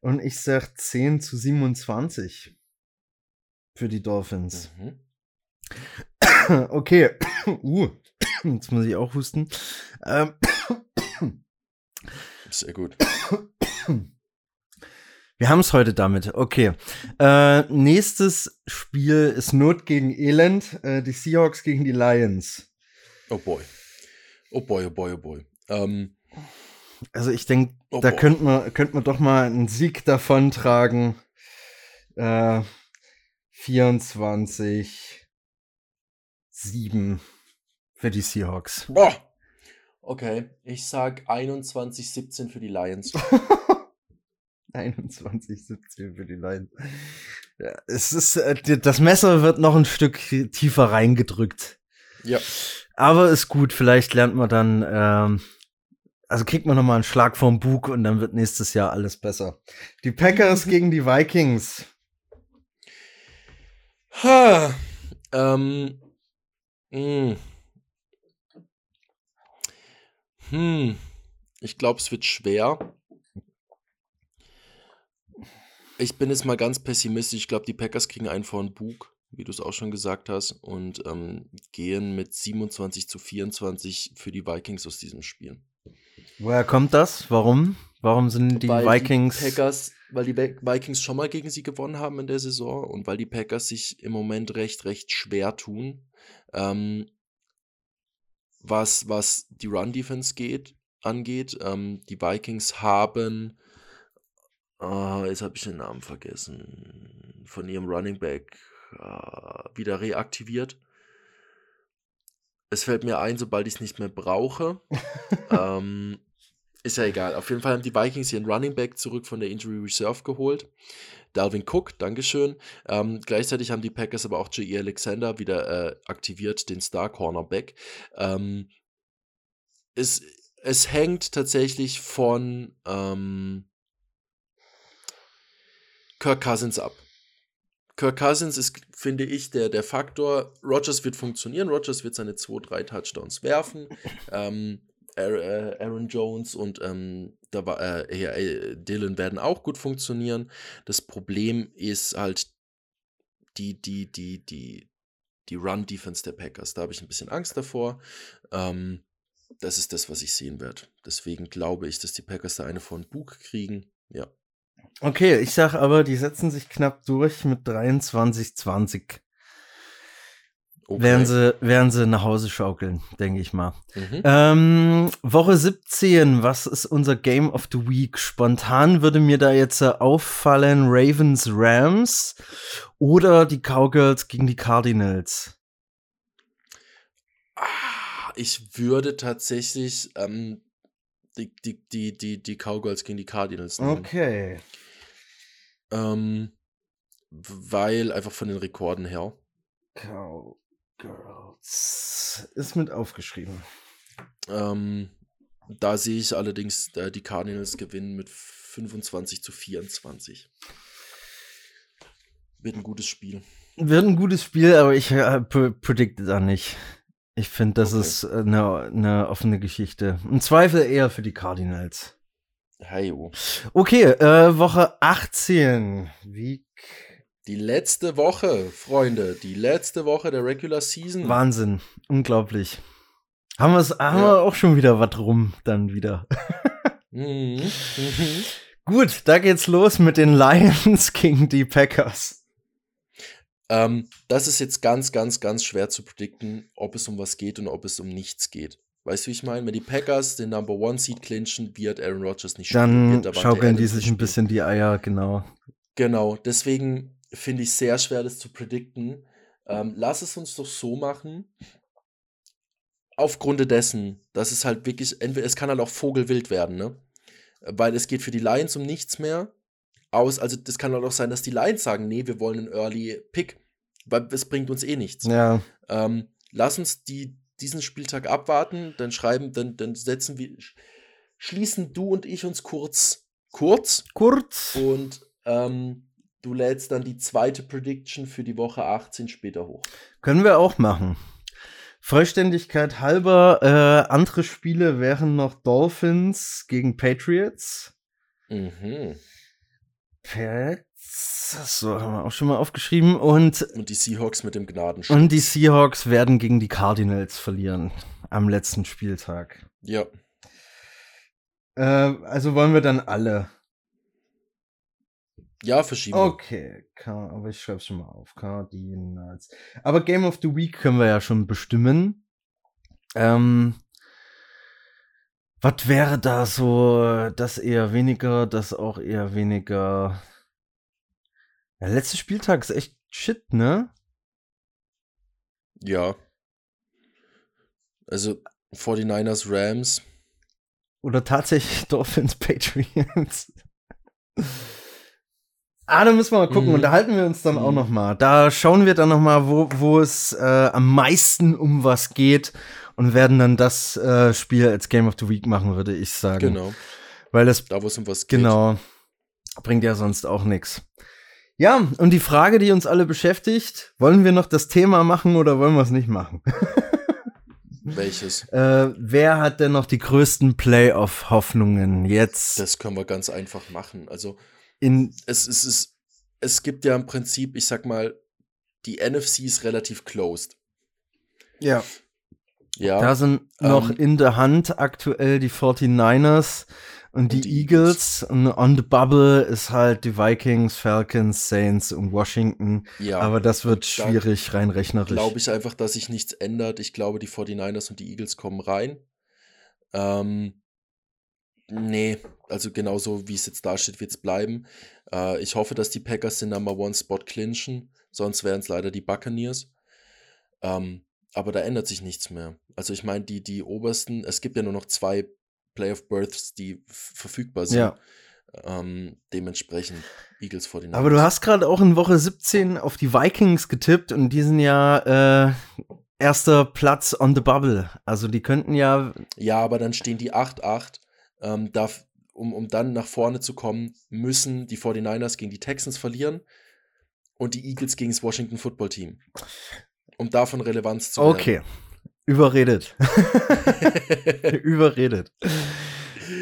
und ich sag 10 zu 27 für die Dolphins. Mhm. Okay. Uh, jetzt muss ich auch husten. Ähm, Sehr gut. wir haben es heute damit. Okay. Äh, nächstes Spiel ist Not gegen Elend. Äh, die Seahawks gegen die Lions. Oh boy. Oh boy, oh boy, oh boy. Ähm, Also ich denke, Oh da könnte man, könnt man doch mal einen Sieg davontragen. Äh, 24 7 für die Seahawks. boah. Okay, ich sag 21-17 für die Lions. 21 17 für die Lions. Ja, es ist, äh, das Messer wird noch ein Stück tiefer reingedrückt. ja. Aber ist gut, vielleicht lernt man dann, ähm, also kriegt man noch mal einen Schlag vom Bug und dann wird nächstes Jahr alles besser. Die Packers gegen die Vikings. Ha. Ähm. Mh. Hm. Ich glaube, es wird schwer. Ich bin jetzt mal ganz pessimistisch. Ich glaube, die Packers kriegen einen vor den Bug, wie du es auch schon gesagt hast, und ähm, gehen mit 27 zu 24 für die Vikings aus diesem Spiel. Woher kommt das? Warum? Warum sind die weil Vikings? Die Packers, weil die Vi- Vikings schon mal gegen sie gewonnen haben in der Saison und weil die Packers sich im Moment recht, recht schwer tun, ähm, was, was die Run-Defense geht, angeht. Ähm, die Vikings haben, ah, jetzt habe ich den Namen vergessen, von ihrem Running Back äh, wieder reaktiviert. Es fällt mir ein, sobald ich es nicht mehr brauche. ähm, ist ja egal. Auf jeden Fall haben die Vikings ihren Running Back zurück von der Injury Reserve geholt. Dalvin Cook, Dankeschön. Ähm, gleichzeitig haben die Packers aber auch J.E. Alexander wieder äh, aktiviert, den Star Cornerback. Ähm, es, es hängt tatsächlich von ähm, Kirk Cousins ab. Kirk Cousins ist, finde ich, der, der Faktor. Rogers wird funktionieren. Rogers wird seine 2-3 Touchdowns werfen. Ähm, Aaron, äh, Aaron Jones und ähm, da war, äh, äh, Dylan werden auch gut funktionieren. Das Problem ist halt die, die, die, die, die Run-Defense der Packers. Da habe ich ein bisschen Angst davor. Ähm, das ist das, was ich sehen werde. Deswegen glaube ich, dass die Packers da eine von Bug kriegen. Ja. Okay, ich sag aber, die setzen sich knapp durch mit 23-20. Okay. Werden sie, werden sie nach Hause schaukeln, denke ich mal. Mhm. Ähm, Woche 17, was ist unser Game of the Week? Spontan würde mir da jetzt äh, auffallen Ravens Rams oder die Cowgirls gegen die Cardinals. Ah, ich würde tatsächlich ähm, die, die, die, die, die Cowgirls gegen die Cardinals nehmen. Okay. Ähm, weil einfach von den Rekorden her. Cowgirls ist mit aufgeschrieben. Ähm, da sehe ich allerdings äh, die Cardinals gewinnen mit 25 zu 24. Wird ein gutes Spiel. Wird ein gutes Spiel, aber ich äh, pre predikte da nicht. Ich finde, das Okay. ist eine, eine offene Geschichte. Im Zweifel eher für die Cardinals. Hey, oh. Okay, äh, Woche 18. Wie Die letzte Woche, Freunde, die letzte Woche der Regular Season. Wahnsinn. Unglaublich. Haben, wir's, haben Ja. wir auch schon wieder was rum, dann wieder. Mhm. Mhm. Gut, da geht's los mit den Lions gegen die Packers. Ähm, das ist jetzt ganz, ganz, ganz schwer zu predikten, ob es um was geht und ob es um nichts geht. Weißt du, wie ich meine? Wenn die Packers den Number One Seed clinchen, wird Aaron Rodgers nicht spielen. Dann schaukeln die sich ein bisschen die Eier, genau. Genau, deswegen finde ich sehr schwer, das zu predikten. Ähm, lass es uns doch so machen. Aufgrund dessen, dass es halt wirklich, entweder es kann halt auch Vogelwild werden, ne? Weil es geht für die Lions um nichts mehr aus. Also, das kann halt auch sein, dass die Lions sagen, nee, wir wollen einen Early Pick, weil es bringt uns eh nichts. Ja, Ähm, lass uns die, diesen Spieltag abwarten, dann schreiben, dann, dann setzen wir, sch- schließen du und ich uns kurz, kurz kurz. und ähm, du lädst dann die zweite Prediction für die Woche 18 später hoch. Können wir auch machen. Vollständigkeit halber, äh, andere Spiele wären noch Dolphins gegen Patriots. Mhm. Pets, so haben wir auch schon mal aufgeschrieben. Und, Und die Seahawks mit dem Gnadenschuss. und die Seahawks werden gegen die Cardinals verlieren am letzten Spieltag. Ja, Äh, also wollen wir dann alle. Ja, verschieben. Okay, Ka- aber ich schreibe schon mal auf. Cardinals. Aber Game of the Week können wir ja schon bestimmen. Ähm, was wäre da so, das eher weniger, das auch eher weniger. Der letzte Spieltag ist echt shit, ne? Ja. Also 49ers Rams. Oder tatsächlich Dolphins Patriots. Ah, da müssen wir mal gucken. Mhm. Unterhalten wir uns dann auch Mhm. noch mal. Da schauen wir dann noch mal, wo, wo es äh, am meisten um was geht und werden dann das äh, Spiel als Game of the Week machen, würde ich sagen. Genau. Weil das Da, wo es um was geht. genau bringt ja sonst auch nichts. Ja, und die Frage, die uns alle beschäftigt, wollen wir noch das Thema machen oder wollen wir es nicht machen? Welches? äh, wer hat denn noch die größten Playoff-Hoffnungen jetzt Das können wir ganz einfach machen. Also in es, es, ist, es gibt ja im Prinzip, ich sag mal, die NFC ist relativ closed. ja. Ja. Da sind noch ähm, in der Hand aktuell die 49ers und die, Und die Eagles. Und on the Bubble ist halt die Vikings, Falcons, Saints und Washington. ja. Aber das wird schwierig, rein rechnerisch. glaube ich einfach, dass sich nichts ändert. Ich glaube, die 49ers und die Eagles kommen rein. Ähm, nee, also genauso wie es jetzt da steht, wird es bleiben. Äh, ich hoffe, dass die Packers den Number One Spot clinchen, sonst wären es leider die Buccaneers. Ähm, aber da ändert sich nichts mehr. Also ich meine, die, die obersten, es gibt ja nur noch zwei Playoff Berths, die verfügbar sind. Ja. Ähm, dementsprechend Eagles 49ers. Aber du hast gerade auch in Woche 17 auf die Vikings getippt und die sind ja äh, erster Platz on the Bubble. Also die könnten ja. Ja, aber dann stehen die 8-8. Ähm, darf, um, um dann nach vorne zu kommen, müssen die 49ers gegen die Texans verlieren und die Eagles gegen das Washington Football Team. Um davon Relevanz zu Okay. Überredet. Überredet.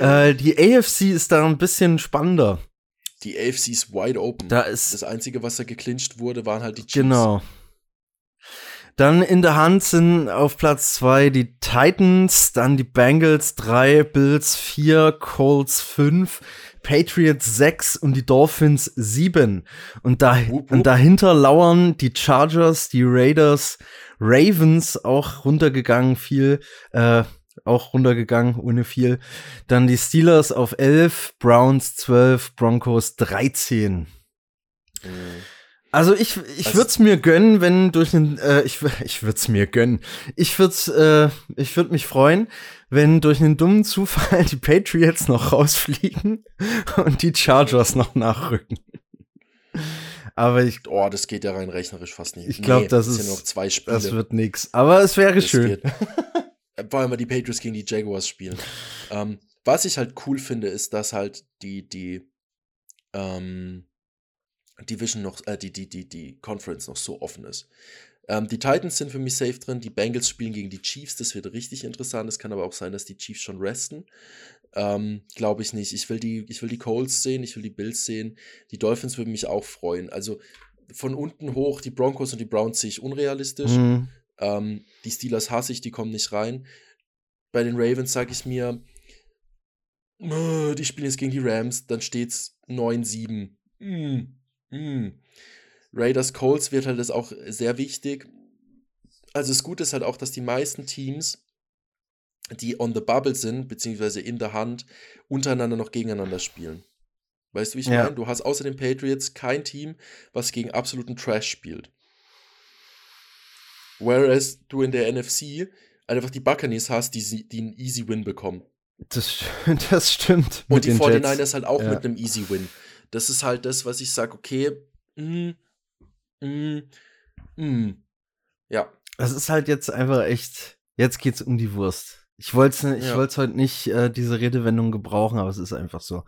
Äh, die AFC ist da ein bisschen spannender. die AFC ist wide open. Da ist das Einzige, was da geclincht wurde, waren halt die Chiefs. Genau. Dann in der Hand sind auf Platz zwei die Titans, dann die Bengals drei, Bills vier, Colts fünf, Patriots 6 und die Dolphins 7. Und, da, Wup, wup. und dahinter lauern die Chargers, die Raiders, Ravens auch runtergegangen viel, äh, auch runtergegangen ohne viel. Dann die Steelers auf 11, Browns 12, Broncos 13. Also ich, ich Also- würde es mir gönnen, wenn durch einen, äh, ich, ich würde es mir gönnen. Ich würde äh, ich würde mich freuen, wenn durch einen dummen Zufall die Patriots noch rausfliegen und die Chargers noch nachrücken. Aber ich, Oh, das geht ja rein rechnerisch fast nicht. Ich glaub, das es ist- noch zwei Spiele. das wird nix. Aber es wäre Das schön. geht. Vor allem, die Patriots gegen die Jaguars spielen. ähm, was ich halt cool finde, ist, dass halt die, die ähm, Division noch, äh, die, die, die, die Conference noch so offen ist. Ähm, die Titans sind für mich safe drin, die Bengals spielen gegen die Chiefs, das wird richtig interessant. Es kann aber auch sein, dass die Chiefs schon resten. Ähm, Glaube ich nicht. Ich will, die, ich will die Colts sehen, ich will die Bills sehen. Die Dolphins würden mich auch freuen. Also von unten hoch, die Broncos und die Browns sehe ich unrealistisch. Mhm. Ähm, die Steelers hasse ich, die kommen nicht rein. Bei den Ravens sage ich mir, äh, die spielen jetzt gegen die Rams, dann steht's 9-7. Mm, mm. Raiders Colts wird halt das auch sehr wichtig. Also das Gute ist halt auch, dass die meisten Teams, die on the bubble sind, beziehungsweise in der Hand, untereinander noch gegeneinander spielen. Weißt du, wie ich Ja. meine? Du hast außer den Patriots kein Team, was gegen absoluten Trash spielt. Whereas du in der NFC einfach die Buccaneers hast, die, die einen Easy Win bekommen. Das, das stimmt. Und die den 49ers Jets. halt auch Ja. mit einem Easy Win. Das ist halt das, was ich sage, okay, mm, mm, mm. ja, Es ist halt jetzt einfach echt, jetzt geht's um die Wurst. Ich wollte ich Ja. wollt's heute nicht äh, diese Redewendung gebrauchen, aber es ist einfach so.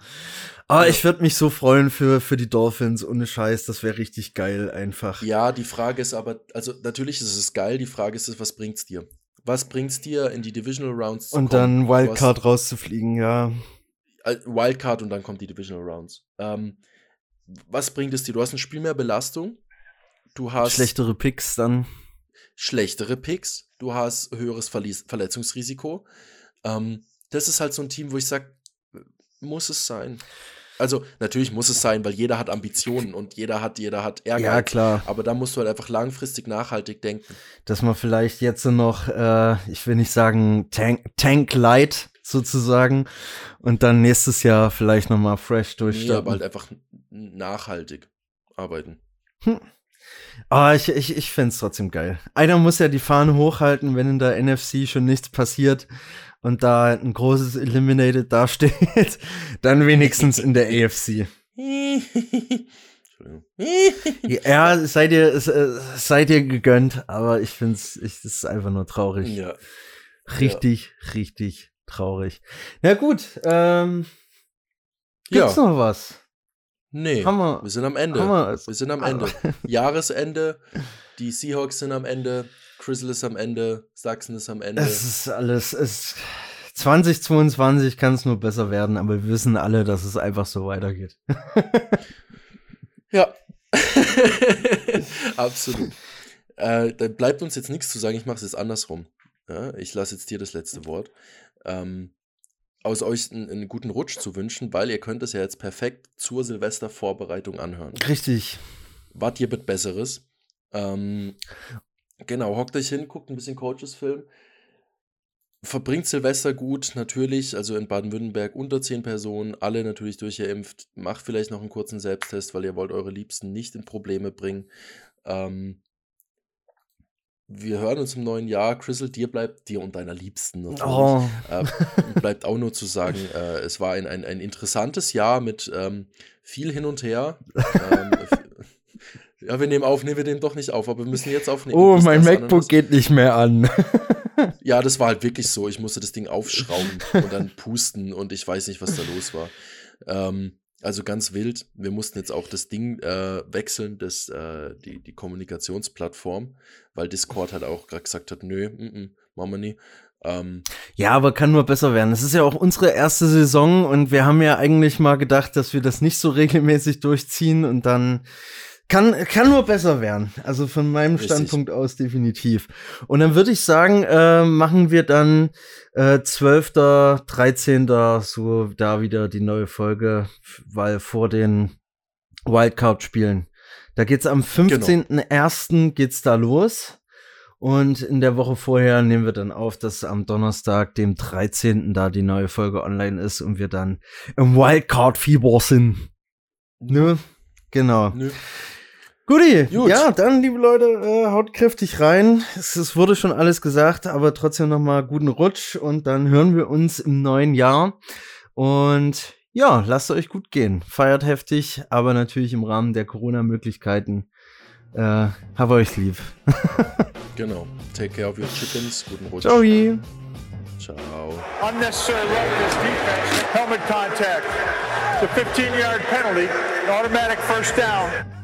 Aber Ja. ich würde mich so freuen für, für die Dolphins, ohne Scheiß, das wäre richtig geil einfach. ja, die Frage ist aber, also natürlich ist es geil, die Frage ist, was bringt's dir? Was bringt's dir in die Divisional Rounds zu Und kommen? dann Wildcard rauszufliegen, ja. Wildcard und dann kommt die Divisional Rounds. Ähm, was bringt es dir? Du hast ein Spiel mehr Belastung, du hast Schlechtere Picks dann. schlechtere Picks, du hast höheres Verlies Verletzungsrisiko. Ähm, das ist halt so ein Team, wo ich sage, muss es sein. Also natürlich muss es sein, weil jeder hat Ambitionen und jeder hat, jeder hat Ehrgeiz. Ja, klar. Aber da musst du halt einfach langfristig nachhaltig denken. Dass man vielleicht jetzt noch, äh, ich will nicht sagen Tank, Tank Light sozusagen und dann nächstes Jahr vielleicht noch mal fresh Nee, aber durchstarten. halt einfach nachhaltig arbeiten. Aber ich, ich, ich find's trotzdem geil. Einer muss ja die Fahne hochhalten, wenn in der NFC schon nichts passiert und da ein großes Eliminated dasteht, dann wenigstens in der AFC. Ja, seid ihr, es, seid ihr gegönnt, aber ich find's, ich, das ist einfach nur traurig. ja. Richtig, richtig traurig. Na gut, ähm, Ja. gibt's noch was? Nee, wir- wir sind am Ende. wir- wir sind am Ah. Ende. Jahresende. Die Seahawks sind am Ende. Crystal ist am Ende. Sachsen ist am Ende. Es ist alles, es 2022 kann es nur besser werden, aber wir wissen alle, dass es einfach so weitergeht. Ja. Absolut. Äh, da bleibt uns jetzt nichts zu sagen. Ich mache es jetzt andersrum. Ja, ich lasse jetzt dir das letzte Wort. Ähm, aus euch einen, einen guten Rutsch zu wünschen, weil ihr könnt es ja jetzt perfekt zur Silvestervorbereitung anhören. Richtig. Wart ihr mit Besseres? Ähm, genau, hockt euch hin, guckt ein bisschen Coaches-Film. Verbringt Silvester gut, natürlich, also in Baden-Württemberg unter 10 Personen, alle natürlich durchgeimpft. Macht vielleicht noch einen kurzen Selbsttest, weil ihr wollt eure Liebsten nicht in Probleme bringen. Ähm, wir hören uns im neuen Jahr. Crystal, dir bleibt, dir und deiner Liebsten natürlich, Oh, äh, bleibt auch nur zu sagen, äh, es war ein, ein, ein interessantes Jahr mit ähm, viel hin und her. ähm, ja, wir nehmen auf, nee, wir nehmen doch nicht auf, aber wir müssen jetzt aufnehmen. oh mein MacBook geht nicht mehr an. Ja, das war halt wirklich so. Ich musste das Ding aufschrauben und dann pusten und ich weiß nicht, was da los war. Ähm, also ganz wild. Wir mussten jetzt auch das Ding äh, wechseln, das, äh, die, die Kommunikationsplattform, weil Discord halt auch gerade gesagt hat, nö, mm -mm, machen wir nie. Ähm, Ja, aber kann nur besser werden. Es ist ja auch unsere erste Saison und wir haben ja eigentlich mal gedacht, dass wir das nicht so regelmäßig durchziehen und dann Kann, kann nur besser werden. Also von meinem Richtig. Standpunkt aus definitiv. Und dann würde ich sagen, äh, machen wir dann äh, 12., 13. so da wieder die neue Folge, weil vor den Wildcard-Spielen. Da geht's am 15.01. geht's da los. Und in der Woche vorher nehmen wir dann auf, dass am Donnerstag, dem 13. da die neue Folge online ist und wir dann im Wildcard-Fieber sind. Ne? Genau. Nö. Guti, Gut. ja, dann, liebe Leute, äh, haut kräftig rein. Es, es wurde schon alles gesagt, aber trotzdem nochmal guten Rutsch und dann hören wir uns im neuen Jahr. Und ja, lasst euch gut gehen. Feiert heftig, aber natürlich im Rahmen der Corona-Möglichkeiten. Äh, hab euch lieb. Genau. Take care of your chickens. Guten Rutsch. Ciao. Ciao. Unnecessary roughness defense, helmet contact. It's a 15-yard penalty, an automatic first down.